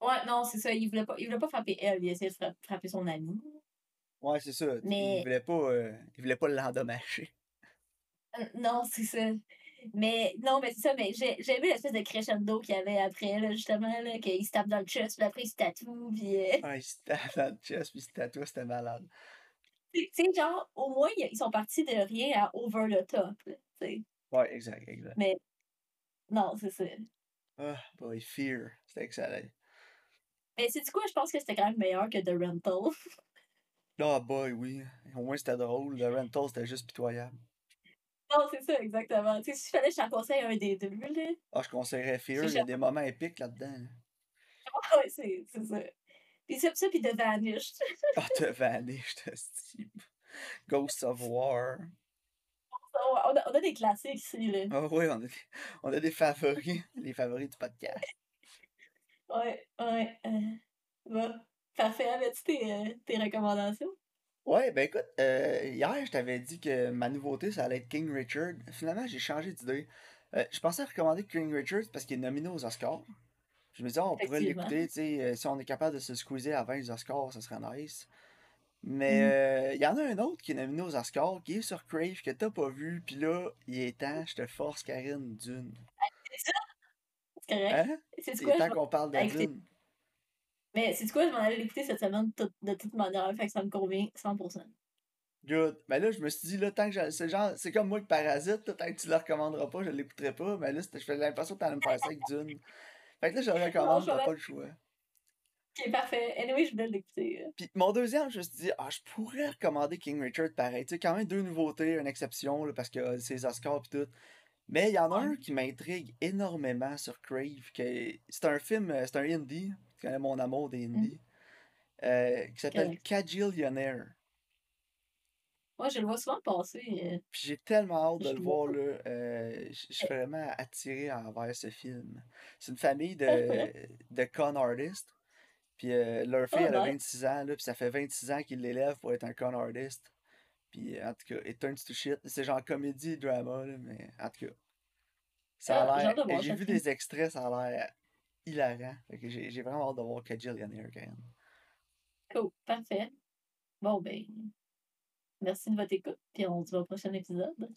Speaker 1: Ouais, non, c'est ça. Il voulait pas, il voulait pas frapper elle, il essayait de fra- frapper son ami.
Speaker 2: Ouais, c'est ça.
Speaker 1: Mais-
Speaker 2: Il voulait pas, euh, il voulait pas l'endommager.
Speaker 1: Euh, Non, c'est ça. Mais non, mais c'est ça, mais j'ai j'ai aimé l'espèce de crescendo qu'il y avait après, là, justement, là, qu'il se tape dans le chest, puis après il se tatoue, puis. euh,
Speaker 2: Ouais, il se tape dans le chest, puis il se tatoue, c'était malade.
Speaker 1: tu sais, genre, au moins, ils sont partis de rien à over the top, tu sais.
Speaker 2: Ouais, exact, exact.
Speaker 1: Non, c'est ça.
Speaker 2: Ah, boy, Fear. C'était excellent.
Speaker 1: Mais c'est du quoi, je pense que c'était quand même meilleur que The Rental. [laughs]
Speaker 2: Ah, boy, oui. Au moins, c'était drôle. Le rental, c'était juste pitoyable.
Speaker 1: Non, c'est ça, exactement. Tu sais, s'il fallait que je t'en conseille un des deux, là.
Speaker 2: Ah, je conseillerais Fear.
Speaker 1: C'est
Speaker 2: Il y a des moments épiques là-dedans. là.
Speaker 1: Ouais, c'est c'est ça. Puis ça, ça, puis The Vanished. [laughs]
Speaker 2: Ah, t'as vanished, Steve. Ghosts of War.
Speaker 1: on, a, on a des classiques ici, là.
Speaker 2: Ah oui, on a, des, on a des favoris, les favoris du podcast.
Speaker 1: Ouais, ouais. Euh, bon. Parfait. Avais-tu tes, euh, tes recommandations?
Speaker 2: Ouais, ben écoute, euh, hier, je t'avais dit que ma nouveauté, ça allait être King Richard. Finalement, j'ai changé d'idée. Euh, je pensais recommander King Richard parce qu'il est nominé aux Oscars. Je me disais, oh, on pourrait l'écouter, tu sais, euh, si on est capable de se squeezer avant les Oscars, ça serait nice. Mais
Speaker 1: Mhm.
Speaker 2: euh, il y en a un autre qui est nominé aux Oscars, qui est sur Crave, que t'as pas vu, pis là, il est temps, je te force, Karine, Dune.
Speaker 1: C'est ça? C'est correct.
Speaker 2: Hein?
Speaker 1: C'est
Speaker 2: temps qu'on parle de
Speaker 1: Ah,
Speaker 2: Dune.
Speaker 1: Mais c'est quoi? Je m'en allais l'écouter cette semaine tout- de toute manière, fait que ça me convient 100%.
Speaker 2: Good. Mais là, je me suis dit, là, tant que c'est genre, c'est comme moi que Parasite, là, tant que tu le recommanderas pas, je l'écouterai pas. Mais là, fais l'impression que t'allais me faire ça avec Dune. Fait que là, je le [laughs] recommande, t'as pas le choix.
Speaker 1: Ok, parfait. Anyway, je voulais l'écouter. euh.
Speaker 2: Puis mon deuxième, je me suis dit, ah, je pourrais recommander King Richard pareil. Tu sais, quand même deux nouveautés, une exception, là, parce que euh, c'est Oscars pis tout. Mais il y en a
Speaker 1: Ouais.
Speaker 2: un qui m'intrigue énormément sur Crave. que C'est un film, euh, c'est un indie. Tu connais mon amour des
Speaker 1: Mm.
Speaker 2: indies. euh, qui s'appelle
Speaker 1: Correct.
Speaker 2: Cajillionaire.
Speaker 1: Moi, je le vois souvent passer. euh,
Speaker 2: Puis j'ai tellement hâte de
Speaker 1: Je
Speaker 2: le voir, là. Euh, je suis
Speaker 1: Eh.
Speaker 2: vraiment attiré envers ce film. C'est une famille de, [laughs] de con artists. Puis leur fille,
Speaker 1: Oh,
Speaker 2: elle a
Speaker 1: nice.
Speaker 2: 26 ans, là, puis ça fait 26 ans qu'ils l'élèvent pour être un con artist. Puis en tout cas, it turns to shit. C'est genre comédie, drama, là, mais en tout cas. Ça
Speaker 1: Ah,
Speaker 2: a
Speaker 1: j'ai
Speaker 2: l'air. J'ai vu des extraits, ça a l'air que j'ai vraiment hâte de voir Cajillionaire quand même.
Speaker 1: Cool, parfait. Bon, ben, merci de votre écoute, puis on se voit au prochain épisode.